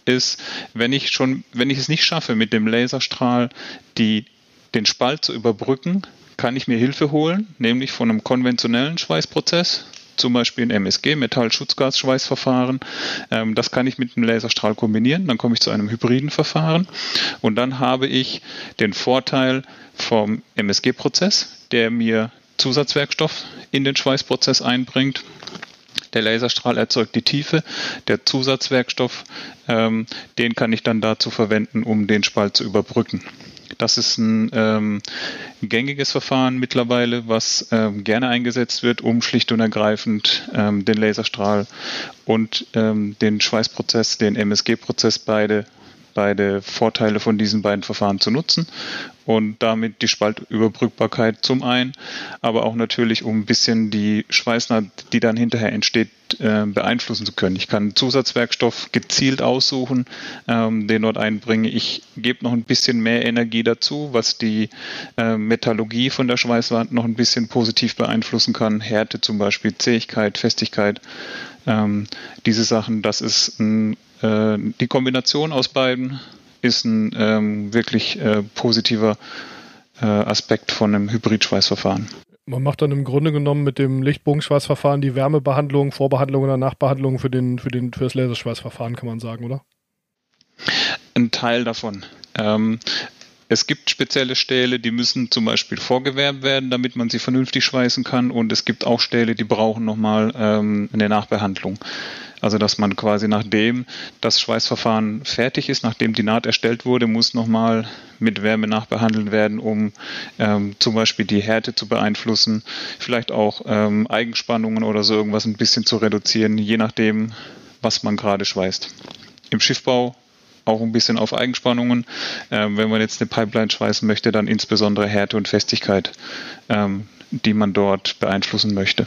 Speaker 3: ist, wenn ich schon, wenn ich es nicht schaffe, mit dem Laserstrahl die, den Spalt zu überbrücken, kann ich mir Hilfe holen, nämlich von einem konventionellen Schweißprozess, zum Beispiel ein MSG, Metallschutzgasschweißverfahren. Ähm, das kann ich mit einem Laserstrahl kombinieren. Dann komme ich zu einem hybriden Verfahren. Und dann habe ich den Vorteil vom MSG-Prozess, der mir Zusatzwerkstoff in den Schweißprozess einbringt. Der Laserstrahl erzeugt die Tiefe. Der Zusatzwerkstoff, ähm, den kann ich dann dazu verwenden, um den Spalt zu überbrücken. Das ist ein ähm, gängiges Verfahren mittlerweile, was ähm, gerne eingesetzt wird, um schlicht und ergreifend ähm, den Laserstrahl und ähm, den Schweißprozess, den MSG-Prozess beide beide Vorteile von diesen beiden Verfahren zu nutzen und damit die Spaltüberbrückbarkeit zum einen, aber auch natürlich, um ein bisschen die Schweißnaht, die dann hinterher entsteht, äh, beeinflussen zu können. Ich kann Zusatzwerkstoff gezielt aussuchen, ähm, den dort einbringe. Ich gebe noch ein bisschen mehr Energie dazu, was die äh, Metallurgie von der Schweißwand noch ein bisschen positiv beeinflussen kann. Härte zum Beispiel, Zähigkeit, Festigkeit. Ähm, diese Sachen, das ist ein, äh, die Kombination aus beiden ist ein ähm, wirklich äh, positiver äh, Aspekt von einem Hybrid-Schweißverfahren.
Speaker 1: Man macht dann im Grunde genommen mit dem Lichtbogenschweißverfahren die Wärmebehandlung, Vorbehandlung oder Nachbehandlung für, den, für, den, für das Laserschweißverfahren, kann man sagen, oder?
Speaker 3: Ein Teil davon. Ähm, es gibt spezielle Stähle, die müssen zum Beispiel vorgewärmt werden, damit man sie vernünftig schweißen kann. Und es gibt auch Stähle, die brauchen nochmal ähm, eine Nachbehandlung. Also dass man quasi nachdem das Schweißverfahren fertig ist, nachdem die Naht erstellt wurde, muss nochmal mit Wärme nachbehandelt werden, um ähm, zum Beispiel die Härte zu beeinflussen, vielleicht auch ähm, Eigenspannungen oder so irgendwas ein bisschen zu reduzieren, je nachdem, was man gerade schweißt. Im Schiffbau auch ein bisschen auf Eigenspannungen. Ähm, wenn man jetzt eine Pipeline schweißen möchte, dann insbesondere Härte und Festigkeit, ähm, die man dort beeinflussen möchte.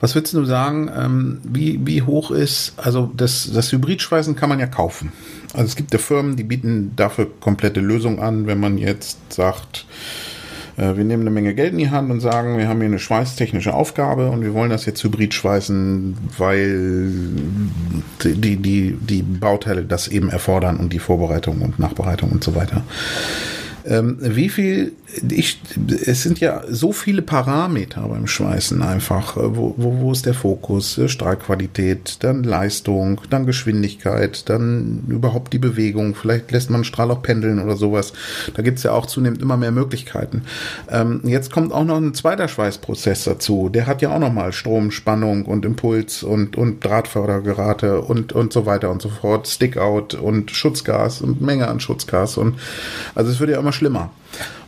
Speaker 2: Was würdest du sagen, ähm, wie, wie hoch ist, also das, das Hybridschweißen kann man ja kaufen. Also es gibt ja Firmen, die bieten dafür komplette Lösungen an, wenn man jetzt sagt, äh, wir nehmen eine Menge Geld in die Hand und sagen, wir haben hier eine schweißtechnische Aufgabe und wir wollen das jetzt hybrid schweißen, weil die, die, die Bauteile das eben erfordern und die Vorbereitung und Nachbereitung und so weiter. Ähm, wie viel, ich, es sind ja so viele Parameter beim Schweißen einfach. Äh, wo, wo, wo ist der Fokus? Äh, Strahlqualität, dann Leistung, dann Geschwindigkeit, dann überhaupt die Bewegung. Vielleicht lässt man einen Strahl auch pendeln oder sowas. Da gibt's ja auch zunehmend immer mehr Möglichkeiten. Ähm, jetzt kommt auch noch ein zweiter Schweißprozess dazu. Der hat ja auch nochmal Strom, Spannung und Impuls und, und Drahtfördergerate und, und so weiter und so fort. Stickout und Schutzgas und Menge an Schutzgas. Und also es wird ja immer schlimmer.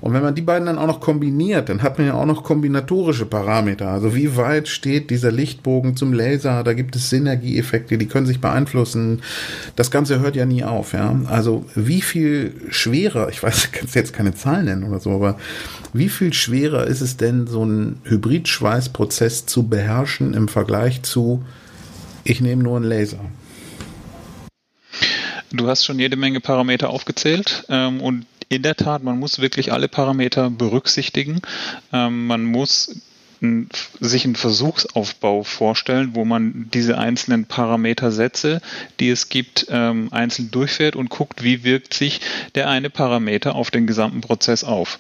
Speaker 2: Und wenn man die beiden dann auch noch kombiniert, dann hat man ja auch noch kombinatorische Parameter. Also wie weit steht dieser Lichtbogen zum Laser? Da gibt es Synergieeffekte, die können sich beeinflussen. Das Ganze hört ja nie auf, ja. Also wie viel schwerer, ich weiß, ich kann jetzt keine Zahlen nennen oder so, aber wie viel schwerer ist es denn, so einen Hybridschweißprozess zu beherrschen im Vergleich zu, ich nehme nur einen Laser?
Speaker 3: Du hast schon jede Menge Parameter aufgezählt ähm, und in der Tat, man muss wirklich alle Parameter berücksichtigen. Ähm, man muss sich einen Versuchsaufbau vorstellen, wo man diese einzelnen Parametersätze, die es gibt, ähm, einzeln durchfährt und guckt, wie wirkt sich der eine Parameter auf den gesamten Prozess auf.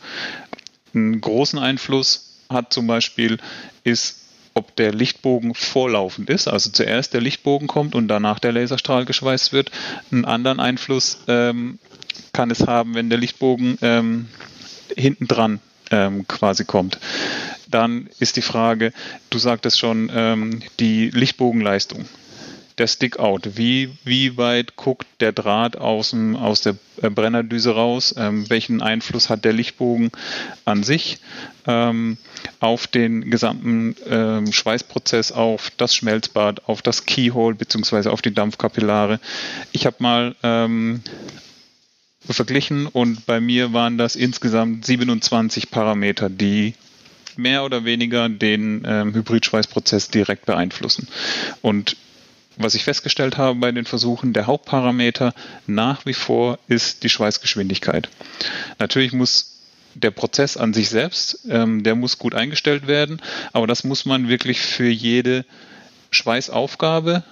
Speaker 3: Einen großen Einfluss hat zum Beispiel ist ob der Lichtbogen vorlaufend ist, also zuerst der Lichtbogen kommt und danach der Laserstrahl geschweißt wird. Einen anderen Einfluss ähm, kann es haben, wenn der Lichtbogen ähm, hinten dran ähm, quasi kommt. Dann ist die Frage, du sagtest schon, ähm, die Lichtbogenleistung der Stickout. Wie, wie weit guckt der Draht aus, dem, aus der äh, Brennerdüse raus? Ähm, welchen Einfluss hat der Lichtbogen an sich ähm, auf den gesamten ähm, Schweißprozess, auf das Schmelzbad, auf das Keyhole bzw. auf die Dampfkapillare? Ich habe mal ähm, verglichen und bei mir waren das insgesamt 27 Parameter, die mehr oder weniger den ähm, Hybridschweißprozess direkt beeinflussen. Und was ich festgestellt habe bei den Versuchen, der Hauptparameter nach wie vor ist die Schweißgeschwindigkeit. Natürlich muss der Prozess an sich selbst, ähm, der muss gut eingestellt werden, aber das muss man wirklich für jede Schweißaufgabe,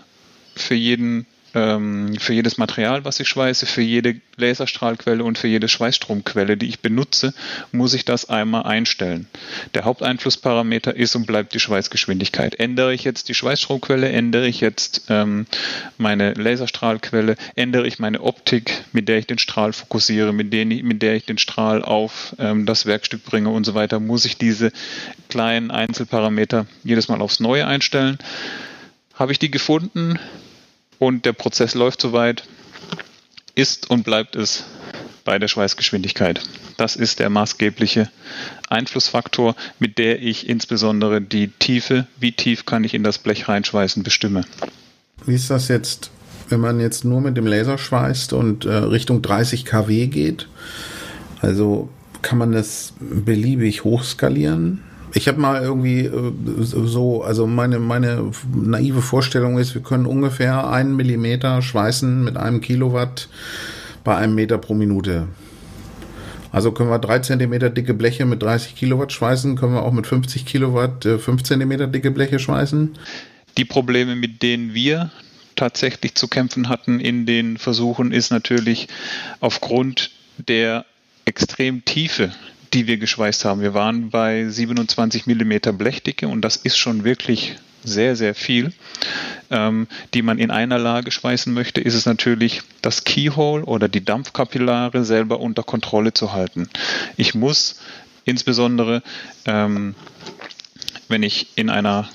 Speaker 3: für jeden ähm, für jedes Material, was ich schweiße, für jede Laserstrahlquelle und für jede Schweißstromquelle, die ich benutze, muss ich das einmal einstellen. Der Haupteinflussparameter ist und bleibt die Schweißgeschwindigkeit. Ändere ich jetzt die Schweißstromquelle, ändere ich jetzt ähm, meine Laserstrahlquelle, ändere ich meine Optik, mit der ich den Strahl fokussiere, mit, den, mit der ich den Strahl auf ähm, das Werkstück bringe und so weiter, muss ich diese kleinen Einzelparameter jedes Mal aufs Neue einstellen. Habe ich die gefunden, und der Prozess läuft soweit, ist und bleibt es bei der Schweißgeschwindigkeit. Das ist der maßgebliche Einflussfaktor, mit der ich insbesondere die Tiefe, wie tief kann ich in das Blech reinschweißen, bestimme.
Speaker 2: Wie ist das jetzt wenn man jetzt nur mit dem Laser schweißt und äh, Richtung 30 kW geht. Also kann man das beliebig hochskalieren. Ich habe mal irgendwie äh, so, also meine, meine naive Vorstellung ist, wir können ungefähr einen Millimeter schweißen mit einem Kilowatt bei einem Meter pro Minute. Also können wir drei Zentimeter dicke Bleche mit 30 Kilowatt schweißen, können wir auch mit 50 Kilowatt äh, fünf Zentimeter dicke Bleche schweißen.
Speaker 3: Die Probleme, mit denen wir tatsächlich zu kämpfen hatten in den Versuchen, ist natürlich aufgrund der extrem Tiefe, die wir geschweißt haben. Wir waren bei 27 Millimeter Blechdicke und das ist schon wirklich sehr, sehr viel, ähm, die man in einer Lage schweißen möchte, ist es natürlich das Keyhole oder die Dampfkapillare selber unter Kontrolle zu halten. Ich muss insbesondere, ähm, wenn ich in einer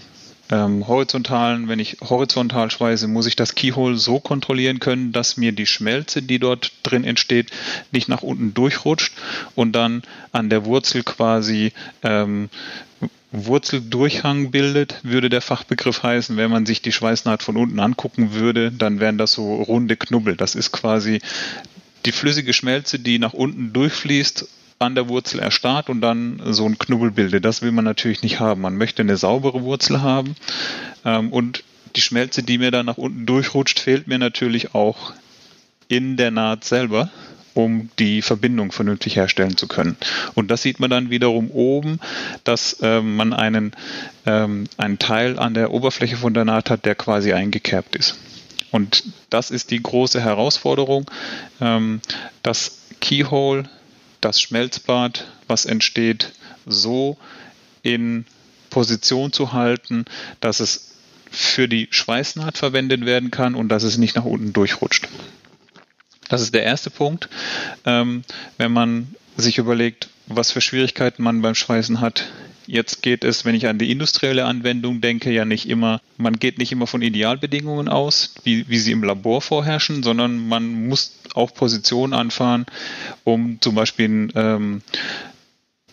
Speaker 3: ähm, horizontalen, wenn ich horizontal schweiße, muss ich das Keyhole so kontrollieren können, dass mir die Schmelze, die dort drin entsteht, nicht nach unten durchrutscht und dann an der Wurzel quasi ähm, Wurzeldurchhang bildet, würde der Fachbegriff heißen. Wenn man sich die Schweißnaht von unten angucken würde, dann wären das so runde Knubbel. Das ist quasi die flüssige Schmelze, die nach unten durchfließt an der Wurzel erstarrt und dann so ein Knubbel bildet. Das will man natürlich nicht haben. Man möchte eine saubere Wurzel haben ähm, und die Schmelze, die mir dann nach unten durchrutscht, fehlt mir natürlich auch in der Naht selber, um die Verbindung vernünftig herstellen zu können. Und das sieht man dann wiederum oben, dass ähm, man einen, ähm, einen Teil an der Oberfläche von der Naht hat, der quasi eingekerbt ist. Und das ist die große Herausforderung, ähm, das Keyhole das Schmelzbad, was entsteht, so in Position zu halten, dass es für die Schweißnaht verwendet werden kann und dass es nicht nach unten durchrutscht. Das ist der erste Punkt. Ähm, wenn man sich überlegt, was für Schwierigkeiten man beim Schweißen hat, Jetzt geht es, wenn ich an die industrielle Anwendung denke, ja nicht immer, man geht nicht immer von Idealbedingungen aus, wie, wie sie im Labor vorherrschen, sondern man muss auch Positionen anfahren, um zum Beispiel ähm,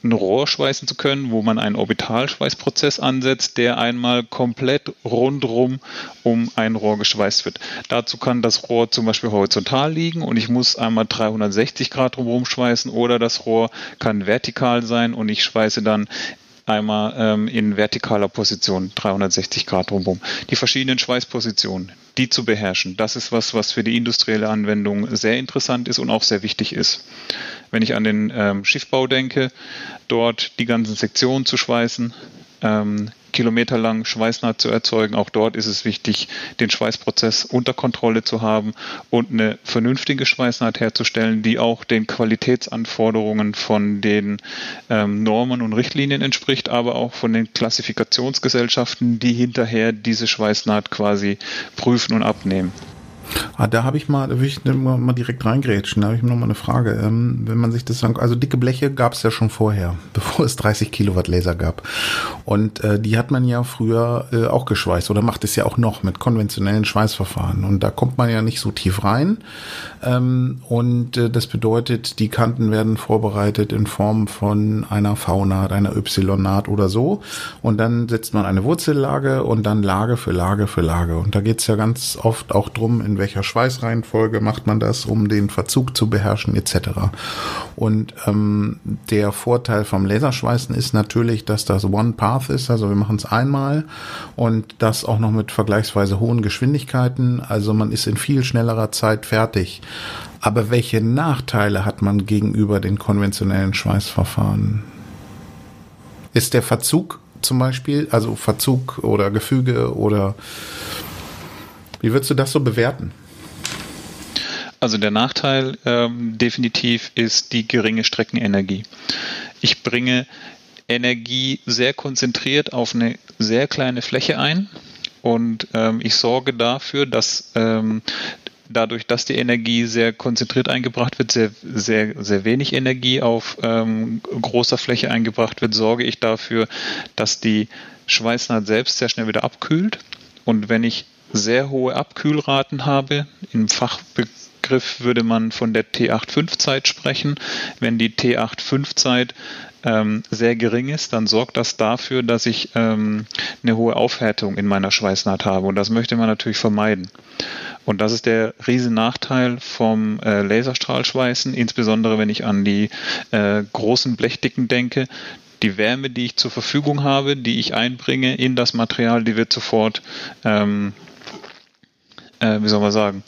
Speaker 3: ein Rohr schweißen zu können, wo man einen Orbitalschweißprozess ansetzt, der einmal komplett rundrum um ein Rohr geschweißt wird. Dazu kann das Rohr zum Beispiel horizontal liegen und ich muss einmal 360 Grad drumherum schweißen oder das Rohr kann vertikal sein und ich schweiße dann einmal ähm, in vertikaler Position 360 Grad drumherum. Die verschiedenen Schweißpositionen, die zu beherrschen, das ist was, was für die industrielle Anwendung sehr interessant ist und auch sehr wichtig ist. Wenn ich an den ähm, Schiffbau denke, dort die ganzen Sektionen zu schweißen, ähm, kilometerlang Schweißnaht zu erzeugen. Auch dort ist es wichtig, den Schweißprozess unter Kontrolle zu haben und eine vernünftige Schweißnaht herzustellen, die auch den Qualitätsanforderungen von den ähm, Normen und Richtlinien entspricht, aber auch von den Klassifikationsgesellschaften, die hinterher diese Schweißnaht quasi prüfen und abnehmen.
Speaker 2: Ah, da habe ich mal, da will ich mal, direkt reingrätschen, da habe ich noch mal eine Frage. Ähm, wenn man sich das sagt, also dicke Bleche gab es ja schon vorher, bevor es 30 Kilowatt Laser gab. Und äh, die hat man ja früher äh, auch geschweißt oder macht es ja auch noch mit konventionellen Schweißverfahren. Und da kommt man ja nicht so tief rein. Ähm, und äh, das bedeutet, die Kanten werden vorbereitet in Form von einer V-Naht, einer Y-Naht oder so. Und dann setzt man eine Wurzellage und dann Lage für Lage für Lage. Und da geht es ja ganz oft auch drum, in welcher Schweißreihenfolge macht man das, um den Verzug zu beherrschen etc. Und ähm, der Vorteil vom Laserschweißen ist natürlich, dass das One Path ist, also wir machen es einmal und das auch noch mit vergleichsweise hohen Geschwindigkeiten, also man ist in viel schnellerer Zeit fertig. Aber welche Nachteile hat man gegenüber den konventionellen Schweißverfahren? Ist der Verzug zum Beispiel, also Verzug oder Gefüge oder wie würdest du das so bewerten?
Speaker 3: Also der Nachteil ähm, definitiv ist die geringe Streckenenergie. Ich bringe Energie sehr konzentriert auf eine sehr kleine Fläche ein und ähm, ich sorge dafür, dass ähm, dadurch, dass die Energie sehr konzentriert eingebracht wird, sehr, sehr, sehr wenig Energie auf ähm, großer Fläche eingebracht wird, sorge ich dafür, dass die Schweißnaht selbst sehr schnell wieder abkühlt. Und wenn ich sehr hohe Abkühlraten habe, im Fachbegriff würde man von der T85-Zeit sprechen. Wenn die T85-Zeit ähm, sehr gering ist, dann sorgt das dafür, dass ich ähm, eine hohe Aufhärtung in meiner Schweißnaht habe. Und das möchte man natürlich vermeiden. Und das ist der riesen Nachteil vom äh, Laserstrahlschweißen, insbesondere wenn ich an die äh, großen Blechdicken denke. Die Wärme, die ich zur Verfügung habe, die ich einbringe in das Material, die wird sofort, ähm, äh, wie soll man sagen,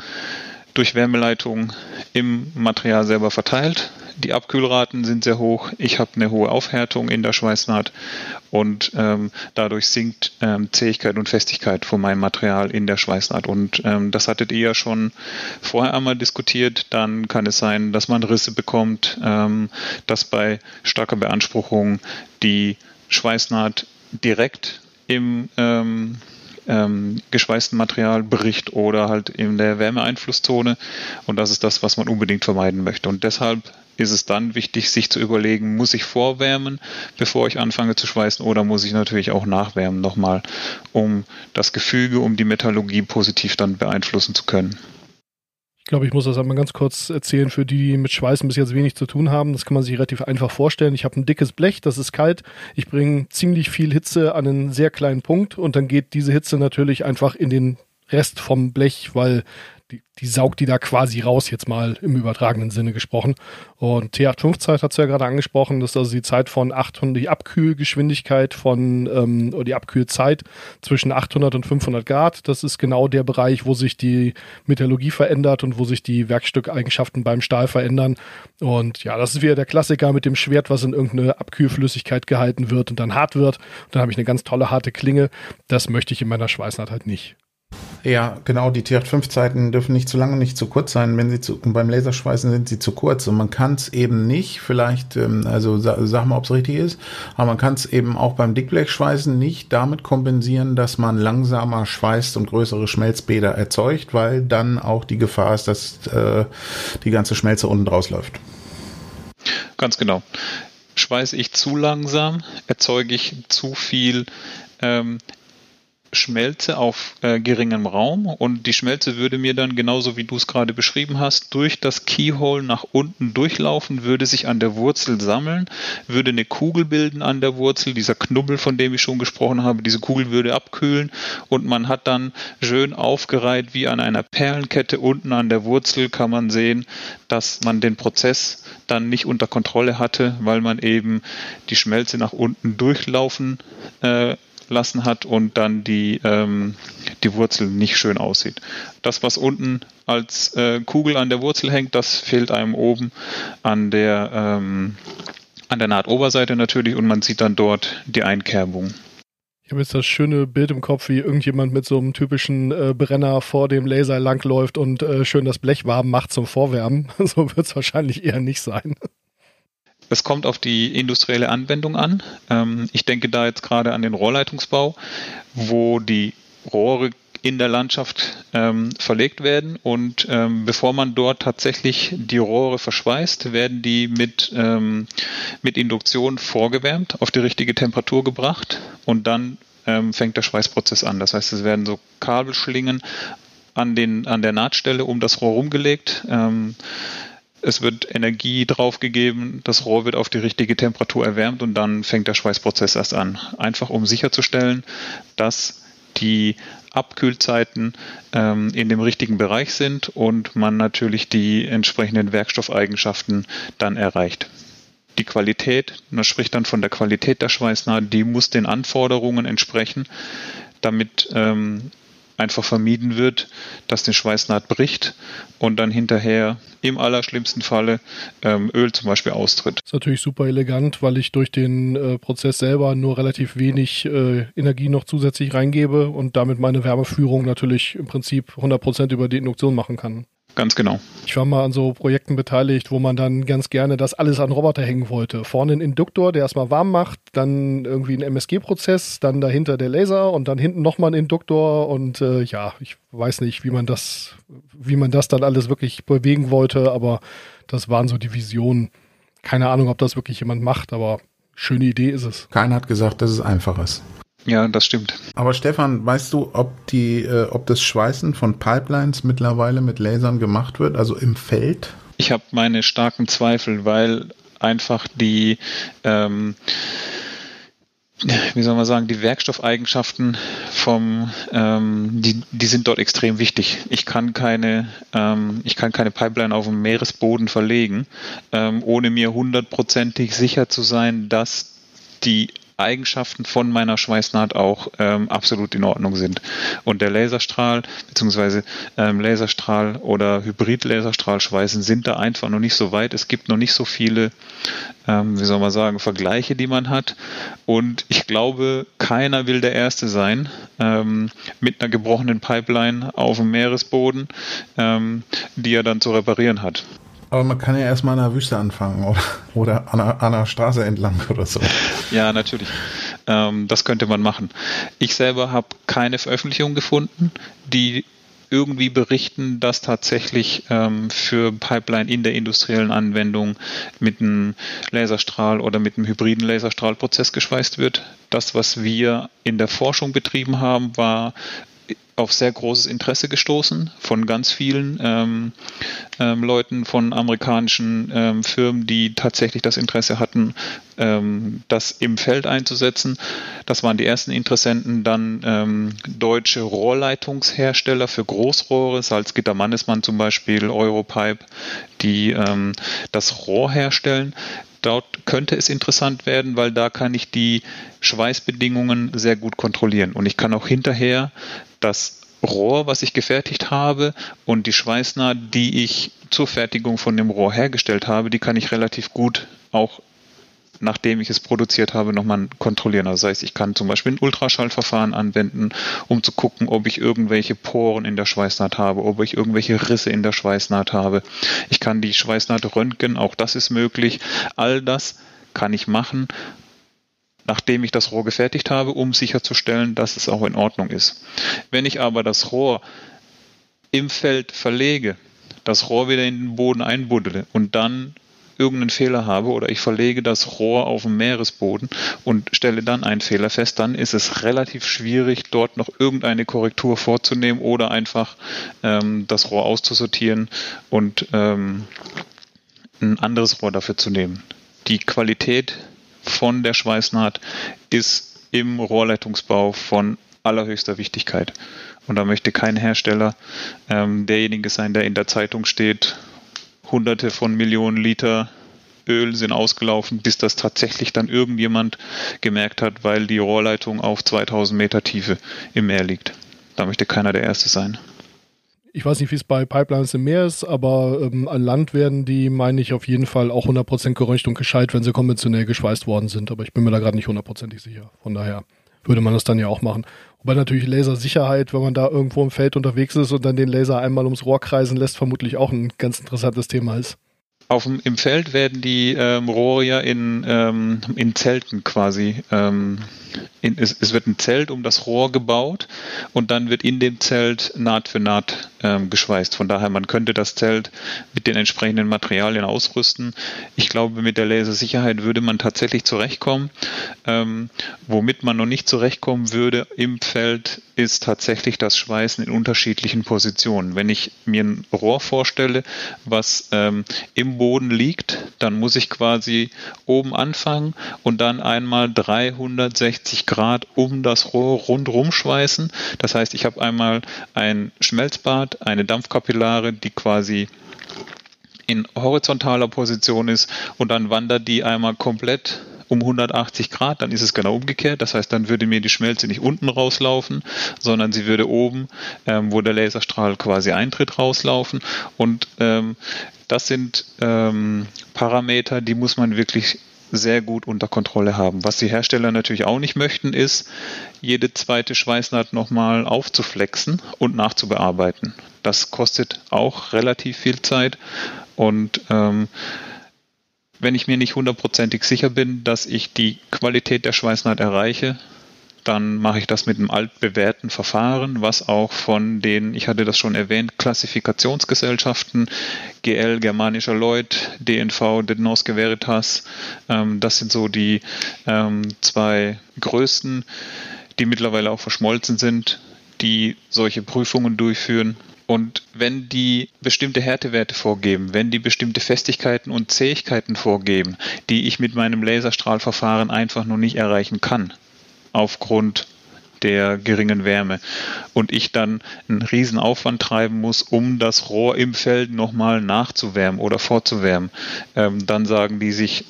Speaker 3: durch Wärmeleitung im Material selber verteilt die Abkühlraten sind sehr hoch. Ich habe eine hohe Aufhärtung in der Schweißnaht und ähm, dadurch sinkt ähm, Zähigkeit und Festigkeit von meinem Material in der Schweißnaht. Und ähm, das hattet ihr ja schon vorher einmal diskutiert. Dann kann es sein, dass man Risse bekommt, ähm, dass bei starker Beanspruchung die Schweißnaht direkt im ähm, geschweißten Material bricht oder halt in der Wärmeeinflusszone. Und das ist das, was man unbedingt vermeiden möchte. Und deshalb ist es dann wichtig, sich zu überlegen, muss ich vorwärmen, bevor ich anfange zu schweißen oder muss ich natürlich auch nachwärmen nochmal, um das Gefüge, um die Metallurgie positiv dann beeinflussen zu können.
Speaker 1: Ich glaube, ich muss das einmal ganz kurz erzählen für die, die mit Schweißen bis jetzt wenig zu tun haben. Das kann man sich relativ einfach vorstellen. Ich habe ein dickes Blech, das ist kalt. Ich bringe ziemlich viel Hitze an einen sehr kleinen Punkt und dann geht diese Hitze natürlich einfach in den Rest vom Blech, weil die, die saugt die da quasi raus, jetzt mal im übertragenen Sinne gesprochen. Und T8-5-Zeit hat es ja gerade angesprochen, das ist also die Zeit von 800, die Abkühlgeschwindigkeit von, ähm, oder die Abkühlzeit zwischen 800 und 500 Grad. Das ist genau der Bereich, wo sich die Metallurgie verändert und wo sich die Werkstückeigenschaften beim Stahl verändern. Und ja, das ist wieder der Klassiker mit dem Schwert, was in irgendeine Abkühlflüssigkeit gehalten wird und dann hart wird. Und dann habe ich eine ganz tolle harte Klinge. Das möchte ich in meiner Schweißnaht halt nicht.
Speaker 2: Ja, genau, die T8-5-Zeiten dürfen nicht zu lange, nicht zu kurz sein. Wenn sie zu, beim Laserschweißen sind sie zu kurz und man kann es eben nicht, vielleicht, ähm, also sag, mal, ob es richtig ist, aber man kann es eben auch beim Dickblechschweißen nicht damit kompensieren, dass man langsamer schweißt und größere Schmelzbäder erzeugt, weil dann auch die Gefahr ist, dass äh, die ganze Schmelze unten draus läuft.
Speaker 3: Ganz genau. Schweiße ich zu langsam, erzeuge ich zu viel ähm, Schmelze auf äh, geringem Raum und die Schmelze würde mir dann genauso wie du es gerade beschrieben hast durch das Keyhole nach unten durchlaufen, würde sich an der Wurzel sammeln, würde eine Kugel bilden an der Wurzel, dieser Knubbel, von dem ich schon gesprochen habe, diese Kugel würde abkühlen und man hat dann schön aufgereiht wie an einer Perlenkette. Unten an der Wurzel kann man sehen, dass man den Prozess dann nicht unter Kontrolle hatte, weil man eben die Schmelze nach unten durchlaufen äh, lassen hat und dann die, ähm, die Wurzel nicht schön aussieht. Das, was unten als äh, Kugel an der Wurzel hängt, das fehlt einem oben an der, ähm, an der Nahtoberseite natürlich und man sieht dann dort die Einkerbung.
Speaker 1: Ich habe jetzt das schöne Bild im Kopf, wie irgendjemand mit so einem typischen äh, Brenner vor dem Laser langläuft und äh, schön das Blech warm macht zum Vorwärmen. so wird es wahrscheinlich eher nicht sein.
Speaker 3: Es kommt auf die industrielle Anwendung an. Ähm, ich denke da jetzt gerade an den Rohrleitungsbau, wo die Rohre in der Landschaft ähm, verlegt werden und ähm, bevor man dort tatsächlich die Rohre verschweißt, werden die mit, ähm, mit Induktion vorgewärmt, auf die richtige Temperatur gebracht und dann ähm, fängt der Schweißprozess an. Das heißt, es werden so Kabelschlingen an, den, an der Nahtstelle um das Rohr rumgelegt. Es wird Energie draufgegeben, das Rohr wird auf die richtige Temperatur erwärmt und dann fängt der Schweißprozess erst an. Einfach um sicherzustellen, dass die Abkühlzeiten ähm, in dem richtigen Bereich sind und man natürlich die entsprechenden Werkstoffeigenschaften dann erreicht. Die Qualität, man spricht dann von der Qualität der Schweißnaht, die muss den Anforderungen entsprechen, damit ähm, einfach vermieden wird, dass die Schweißnaht bricht und dann hinterher im allerschlimmsten Falle ähm, Öl zum Beispiel austritt.
Speaker 1: Das ist natürlich super elegant, weil ich durch den äh, Prozess selber nur relativ wenig äh, Energie noch zusätzlich reingebe und damit meine Wärmeführung natürlich im Prinzip 100% über die Induktion machen kann.
Speaker 3: Ganz genau.
Speaker 1: Ich war mal an so Projekten beteiligt, wo man dann ganz gerne das alles an Roboter hängen wollte. Vorne ein Induktor, der erstmal warm macht, dann irgendwie ein MSG-Prozess, dann dahinter der Laser und dann hinten nochmal ein Induktor und äh, ja, ich weiß nicht, wie man das, wie man das dann alles wirklich bewegen wollte, aber das waren so die Visionen. Keine Ahnung, ob das wirklich jemand macht, aber schöne Idee ist es.
Speaker 2: Keiner hat gesagt, dass es einfach ist.
Speaker 3: Ja, das stimmt.
Speaker 2: Aber Stefan, weißt du, ob die, äh, ob das Schweißen von Pipelines mittlerweile mit Lasern gemacht wird, also im Feld?
Speaker 3: Ich habe meine starken Zweifel, weil einfach die ähm, wie soll man sagen, die Werkstoffeigenschaften vom, ähm, die, die sind dort extrem wichtig. Ich kann keine, ähm, ich kann keine Pipeline auf dem Meeresboden verlegen, ähm, ohne mir hundertprozentig sicher zu sein, dass die Eigenschaften von meiner Schweißnaht auch ähm, absolut in Ordnung sind. Und der Laserstrahl beziehungsweise ähm, Laserstrahl oder Hybrid-Laserstrahlschweißen sind da einfach noch nicht so weit. Es gibt noch nicht so viele, ähm, wie soll man sagen, Vergleiche, die man hat. Und ich glaube, keiner will der Erste sein ähm, mit einer gebrochenen Pipeline auf dem Meeresboden, ähm, die er dann zu reparieren hat.
Speaker 2: Aber man kann ja erstmal in der Wüste anfangen oder, oder an, einer, an einer Straße entlang oder so.
Speaker 3: Ja, natürlich. Ähm, das könnte man machen. Ich selber habe keine Veröffentlichung gefunden, die irgendwie berichten, dass tatsächlich ähm, für Pipeline in der industriellen Anwendung mit einem Laserstrahl oder mit einem hybriden Laserstrahlprozess geschweißt wird. Das, was wir in der Forschung betrieben haben, war auf sehr großes Interesse gestoßen von ganz vielen ähm, ähm, Leuten von amerikanischen ähm, Firmen, die tatsächlich das Interesse hatten, ähm, das im Feld einzusetzen. Das waren die ersten Interessenten. Dann ähm, deutsche Rohrleitungshersteller für Großrohre, Salzgitter Mannesmann zum Beispiel, Europipe, die ähm, das Rohr herstellen. Dort könnte es interessant werden, weil da kann ich die Schweißbedingungen sehr gut kontrollieren. Und ich kann auch hinterher das Rohr, was ich gefertigt habe und die Schweißnaht, die ich zur Fertigung von dem Rohr hergestellt habe, die kann ich relativ gut auch nachdem ich es produziert habe, nochmal kontrollieren. Also das heißt, ich kann zum Beispiel ein Ultraschallverfahren anwenden, um zu gucken, ob ich irgendwelche Poren in der Schweißnaht habe, ob ich irgendwelche Risse in der Schweißnaht habe. Ich kann die Schweißnaht röntgen, auch das ist möglich. All das kann ich machen nachdem ich das Rohr gefertigt habe, um sicherzustellen, dass es auch in Ordnung ist. Wenn ich aber das Rohr im Feld verlege, das Rohr wieder in den Boden einbuddele und dann irgendeinen Fehler habe oder ich verlege das Rohr auf den Meeresboden und stelle dann einen Fehler fest, dann ist es relativ schwierig, dort noch irgendeine Korrektur vorzunehmen oder einfach ähm, das Rohr auszusortieren und ähm, ein anderes Rohr dafür zu nehmen. Die Qualität von der Schweißnaht ist im Rohrleitungsbau von allerhöchster Wichtigkeit. Und da möchte kein Hersteller ähm, derjenige sein, der in der Zeitung steht, hunderte von Millionen Liter Öl sind ausgelaufen, bis das tatsächlich dann irgendjemand gemerkt hat, weil die Rohrleitung auf 2000 Meter Tiefe im Meer liegt. Da möchte keiner der Erste sein
Speaker 1: ich weiß nicht, wie es bei Pipelines im Meer ist, aber ähm, an Land werden die, meine ich, auf jeden Fall auch 100% geröntgt und gescheit, wenn sie konventionell geschweißt worden sind. Aber ich bin mir da gerade nicht hundertprozentig sicher. Von daher würde man das dann ja auch machen. Wobei natürlich Lasersicherheit, wenn man da irgendwo im Feld unterwegs ist und dann den Laser einmal ums Rohr kreisen lässt, vermutlich auch ein ganz interessantes Thema ist.
Speaker 3: Auf dem, Im Feld werden die ähm, Rohre ja in, ähm, in Zelten quasi ähm, in, es, es, wird ein Zelt um das Rohr gebaut und dann wird in dem Zelt Naht für Naht ähm, geschweißt. Von daher, man könnte das Zelt mit den entsprechenden Materialien ausrüsten. Ich glaube, mit der Lasersicherheit würde man tatsächlich zurechtkommen. Ähm, womit man noch nicht zurechtkommen würde im Feld, ist tatsächlich das Schweißen in unterschiedlichen Positionen. Wenn ich mir ein Rohr vorstelle, was ähm, im Boden liegt, dann muss ich quasi oben anfangen und dann einmal 360 Grad um das Rohr rundherum schweißen. Das heißt, ich habe einmal ein Schmelzbad, eine Dampfkapillare, die quasi in horizontaler Position ist und dann wandert die einmal komplett um 180 Grad, dann ist es genau umgekehrt. Das heißt, dann würde mir die Schmelze nicht unten rauslaufen, sondern sie würde oben, ähm, wo der Laserstrahl quasi eintritt, rauslaufen. Und ähm, das sind ähm, Parameter, die muss man wirklich sehr gut unter Kontrolle haben. Was die Hersteller natürlich auch nicht möchten, ist, jede zweite Schweißnaht nochmal aufzuflexen und nachzubearbeiten. Das kostet auch relativ viel Zeit und ähm, wenn ich mir nicht hundertprozentig sicher bin, dass ich die Qualität der Schweißnaht erreiche, dann mache ich das mit einem altbewährten Verfahren, was auch von den, ich hatte das schon erwähnt, Klassifikationsgesellschaften, GL, Germanischer Lloyd, DNV, Denoske Veritas, ähm, das sind so die ähm, zwei größten, die mittlerweile auch verschmolzen sind, die solche Prüfungen durchführen. Und wenn die bestimmte Härtewerte vorgeben, wenn die bestimmte Festigkeiten und Zähigkeiten vorgeben, die ich mit meinem Laserstrahlverfahren einfach nur nicht erreichen kann, aufgrund der geringen Wärme und ich dann einen riesen Aufwand treiben muss, um das Rohr im Feld nochmal nachzuwärmen oder vorzuwärmen, ähm, dann sagen die sich,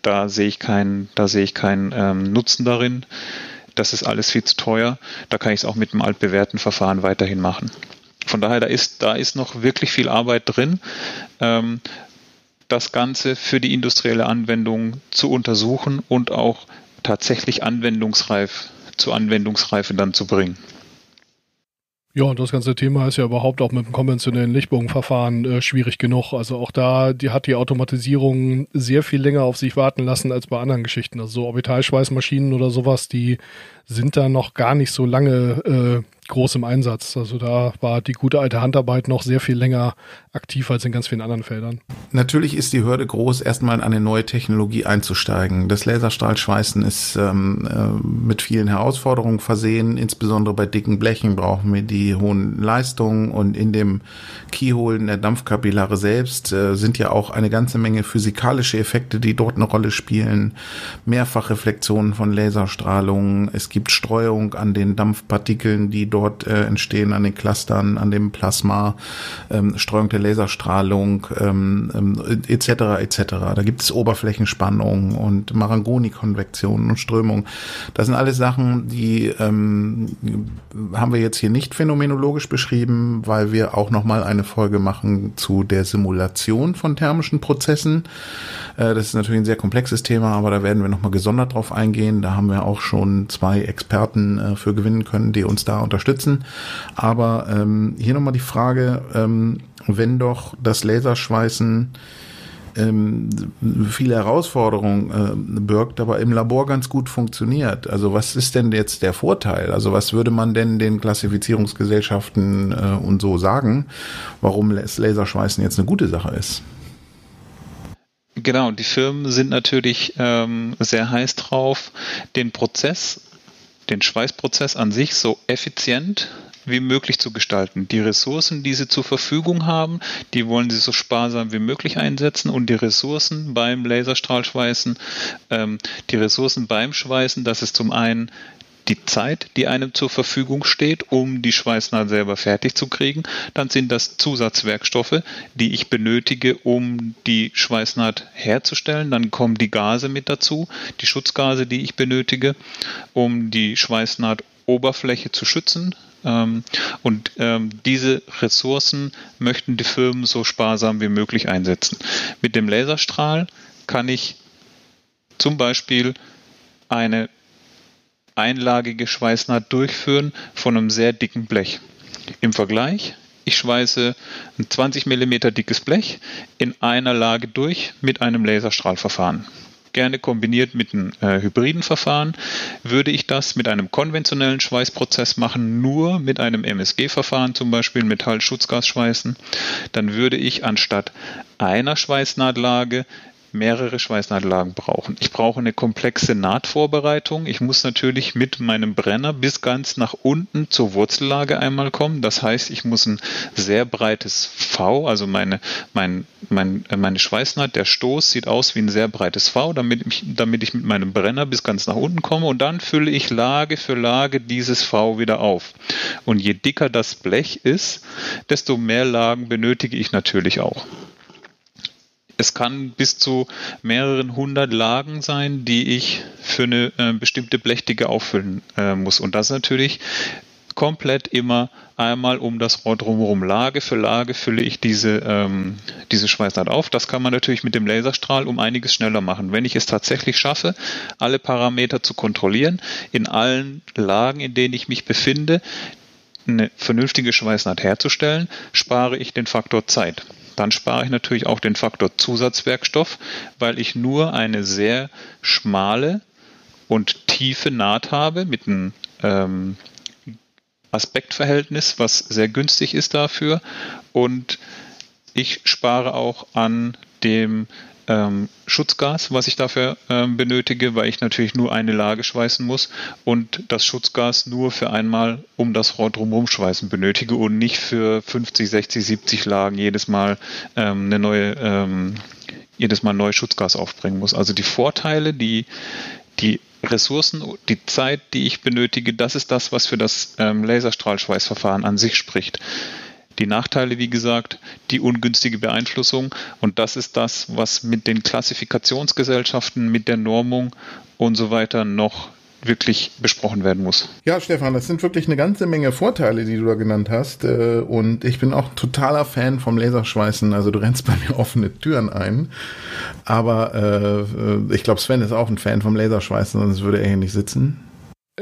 Speaker 3: da sehe ich keinen, da sehe ich keinen ähm, Nutzen darin. Das ist alles viel zu teuer. Da kann ich es auch mit dem altbewährten Verfahren weiterhin machen. Von daher, da ist, da ist noch wirklich viel Arbeit drin. Ähm, das Ganze für die industrielle Anwendung zu untersuchen und auch tatsächlich anwendungsreif zur Anwendungsreife dann zu bringen.
Speaker 1: Ja, und das ganze Thema ist ja überhaupt auch mit dem konventionellen Lichtbogenverfahren äh, schwierig genug. Also auch da, die hat die Automatisierung sehr viel länger auf sich warten lassen als bei anderen Geschichten. Also so Orbitalschweißmaschinen oder sowas, die sind da noch gar nicht so lange äh, groß im Einsatz. Also da war die gute alte Handarbeit noch sehr viel länger aktiv als in ganz vielen anderen Feldern.
Speaker 2: Natürlich ist die Hürde groß, erstmal in eine neue Technologie einzusteigen. Das Laserstrahlschweißen ist ähm, äh, mit vielen Herausforderungen versehen. Insbesondere bei dicken Blechen brauchen wir die hohen Leistungen und in dem Keyholen der Dampfkapillare selbst äh, sind ja auch eine ganze Menge physikalische Effekte, die dort eine Rolle spielen. Mehrfachreflexionen von Laserstrahlung. Es gibt Streuung an den Dampfpartikeln, die dort äh, entstehen, an den Clustern, an dem Plasma, ähm, Streuung der Laserstrahlung ähm, ähm, etc. etc. Da gibt es Oberflächenspannung und Marangoni-Konvektion und Strömung. Das sind alles Sachen, die ähm, haben wir jetzt hier nicht phänomenologisch beschrieben, weil wir auch noch mal eine Folge machen zu der Simulation von thermischen Prozessen. Äh, das ist natürlich ein sehr komplexes Thema, aber da werden wir noch mal gesondert drauf eingehen. Da haben wir auch schon zwei Experten äh, für gewinnen können, die uns da unterstützen. Aber ähm, hier nochmal die Frage, ähm, wenn doch das Laserschweißen ähm, viele Herausforderungen äh, birgt, aber im Labor ganz gut funktioniert. Also was ist denn jetzt der Vorteil? Also was würde man denn den Klassifizierungsgesellschaften äh, und so sagen, warum das Laserschweißen jetzt eine gute Sache ist?
Speaker 3: Genau, die Firmen sind natürlich ähm, sehr heiß drauf, den Prozess, den Schweißprozess an sich so effizient wie möglich zu gestalten. Die Ressourcen, die sie zur Verfügung haben, die wollen sie so sparsam wie möglich einsetzen und die Ressourcen beim Laserstrahlschweißen, ähm, die Ressourcen beim Schweißen, das ist zum einen die Zeit, die einem zur Verfügung steht, um die Schweißnaht selber fertig zu kriegen. Dann sind das Zusatzwerkstoffe, die ich benötige, um die Schweißnaht herzustellen. Dann kommen die Gase mit dazu, die Schutzgase, die ich benötige, um die Schweißnaht Oberfläche zu schützen, ähm, und ähm, diese Ressourcen möchten die Firmen so sparsam wie möglich einsetzen. Mit dem Laserstrahl kann ich zum Beispiel eine einlagige Schweißnaht durchführen von einem sehr dicken Blech. Im Vergleich, ich schweiße ein 20 mm dickes Blech in einer Lage durch mit einem Laserstrahlverfahren gerne kombiniert mit einem äh, hybriden Verfahren. Würde ich das mit einem konventionellen Schweißprozess machen, nur mit einem MSG-Verfahren, zum Beispiel Metallschutzgasschweißen, dann würde ich anstatt einer Schweißnahtlage mehrere Schweißnahtlagen brauchen. Ich brauche eine komplexe Nahtvorbereitung. Ich muss natürlich mit meinem Brenner bis ganz nach unten zur Wurzellage einmal kommen. Das heißt, ich muss ein sehr breites V, also meine, mein, mein, meine Schweißnaht, der Stoß sieht aus wie ein sehr breites V, damit ich, damit ich mit meinem Brenner bis ganz nach unten komme und dann fülle ich Lage für Lage dieses V wieder auf. Und je dicker das Blech ist, desto mehr Lagen benötige ich natürlich auch. Es kann bis zu mehreren hundert Lagen sein, die ich für eine äh, bestimmte Blechdicke auffüllen äh, muss. Und das natürlich komplett immer einmal um das Rohr drumherum. Lage für Lage fülle ich diese, ähm, diese Schweißnaht auf. Das kann man natürlich mit dem Laserstrahl um einiges schneller machen. Wenn ich es tatsächlich schaffe, alle Parameter zu kontrollieren, in allen Lagen, in denen ich mich befinde, eine vernünftige Schweißnaht herzustellen, spare ich den Faktor Zeit. Dann spare ich natürlich auch den Faktor Zusatzwerkstoff, weil ich nur eine sehr schmale und tiefe Naht habe mit einem ähm, Aspektverhältnis, was sehr günstig ist dafür. Und ich spare auch an dem ähm, Schutzgas, was ich dafür ähm, benötige, weil ich natürlich nur eine Lage schweißen muss und das Schutzgas nur für einmal um das Rohr drumherum schweißen benötige und nicht für 50, 60, 70 Lagen jedes Mal ähm, eine neue, ähm, jedes Mal neues Schutzgas aufbringen muss. Also die Vorteile, die, die Ressourcen, die Zeit, die ich benötige, das ist das, was für das ähm, Laserstrahlschweißverfahren an sich spricht. Die Nachteile, wie gesagt, die ungünstige Beeinflussung und das ist das, was mit den Klassifikationsgesellschaften, mit der Normung und so weiter noch wirklich besprochen werden muss.
Speaker 2: Ja, Stefan, das sind wirklich eine ganze Menge Vorteile, die du da genannt hast. Äh, und ich bin auch totaler Fan vom Laserschweißen. Also du rennst bei mir offene Türen ein. Aber äh, ich glaube, Sven ist auch ein Fan vom Laserschweißen, sonst würde er hier nicht sitzen.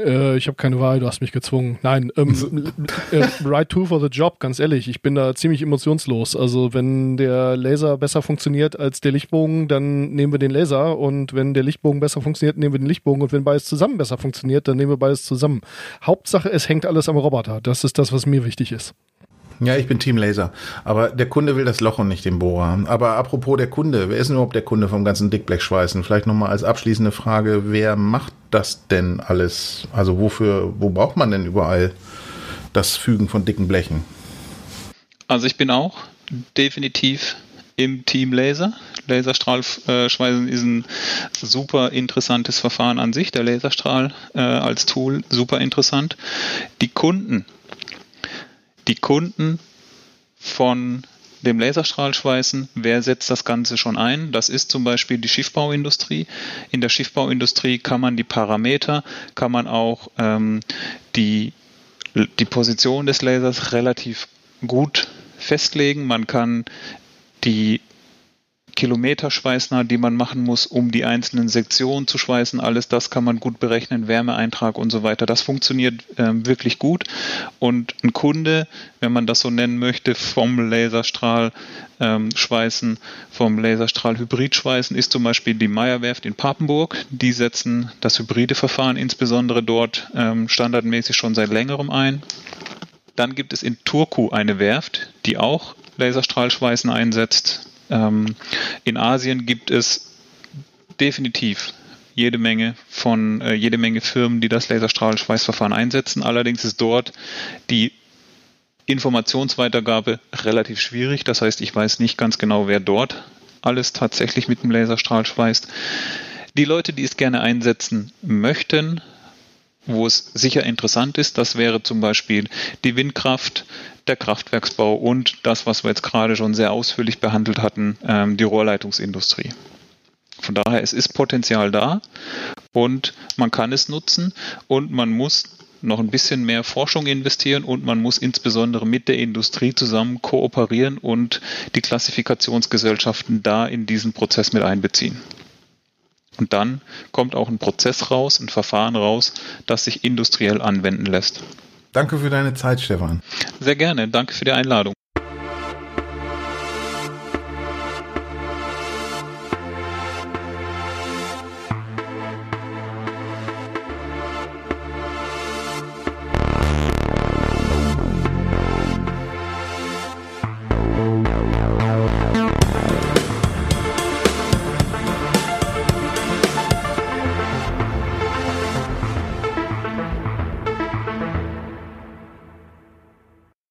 Speaker 1: Äh, ich habe keine Wahl, du hast mich gezwungen. Nein, ähm, äh, right to for the job, ganz ehrlich. Ich bin da ziemlich emotionslos. Also wenn der Laser besser funktioniert als der Lichtbogen, dann nehmen wir den Laser und wenn der Lichtbogen besser funktioniert, nehmen wir den Lichtbogen und wenn beides zusammen besser funktioniert, dann nehmen wir beides zusammen. Hauptsache, es hängt alles am Roboter. Das ist das, was mir wichtig ist.
Speaker 2: Ja, ich bin Team Laser. Aber der Kunde will das Loch und nicht den Bohrer. Aber apropos der Kunde, wer ist denn überhaupt der Kunde vom ganzen Dickblech-Schweißen? Vielleicht nochmal als abschließende Frage, wer macht das denn alles? Also wofür, wo braucht man denn überall das Fügen von dicken Blechen?
Speaker 3: Also ich bin auch definitiv im Team Laser. Laserstrahlschweißen ist ein super interessantes Verfahren an sich. Der Laserstrahl äh, als Tool super interessant. Die Kunden die Kunden von dem Laserstrahlschweißen, wer setzt das Ganze schon ein? Das ist zum Beispiel die Schiffbauindustrie. In der Schiffbauindustrie kann man die Parameter, kann man auch ähm, die, die Position des Lasers relativ gut festlegen. Man kann die Kilometerschweißnaht, die man machen muss, um die einzelnen Sektionen zu schweißen. Alles das kann man gut berechnen, Wärmeeintrag und so weiter. Das funktioniert ähm, wirklich gut. Und ein Kunde, wenn man das so nennen möchte, vom Laserstrahl ähm, schweißen, vom Laserstrahl Hybrid schweißen, ist zum Beispiel die Meyerwerft in Papenburg. Die setzen das hybride Verfahren insbesondere dort ähm, standardmäßig schon seit längerem ein. Dann gibt es in Turku eine Werft, die auch Laserstrahlschweißen einsetzt. Ähm, in Asien gibt es definitiv jede Menge von äh, jede Menge Firmen, die das Laserstrahlschweißverfahren einsetzen. Allerdings ist dort die Informationsweitergabe relativ schwierig. Das heißt, ich weiß nicht ganz genau, wer dort alles tatsächlich mit dem Laserstrahl schweißt. Die Leute, die es gerne einsetzen möchten, wo es sicher interessant ist, das wäre zum Beispiel die Windkraft, der Kraftwerksbau und das, was wir jetzt gerade schon sehr ausführlich behandelt hatten, ähm, die Rohrleitungsindustrie. Von daher, es ist Potenzial da und man kann es nutzen und man muss noch ein bisschen mehr Forschung investieren und man muss insbesondere mit der Industrie zusammen kooperieren und die Klassifikationsgesellschaften da in diesen Prozess mit einbeziehen. Und dann kommt auch ein Prozess raus, ein Verfahren raus, das sich industriell anwenden lässt.
Speaker 2: Danke für deine Zeit, Stefan.
Speaker 3: Sehr gerne. Danke für die Einladung.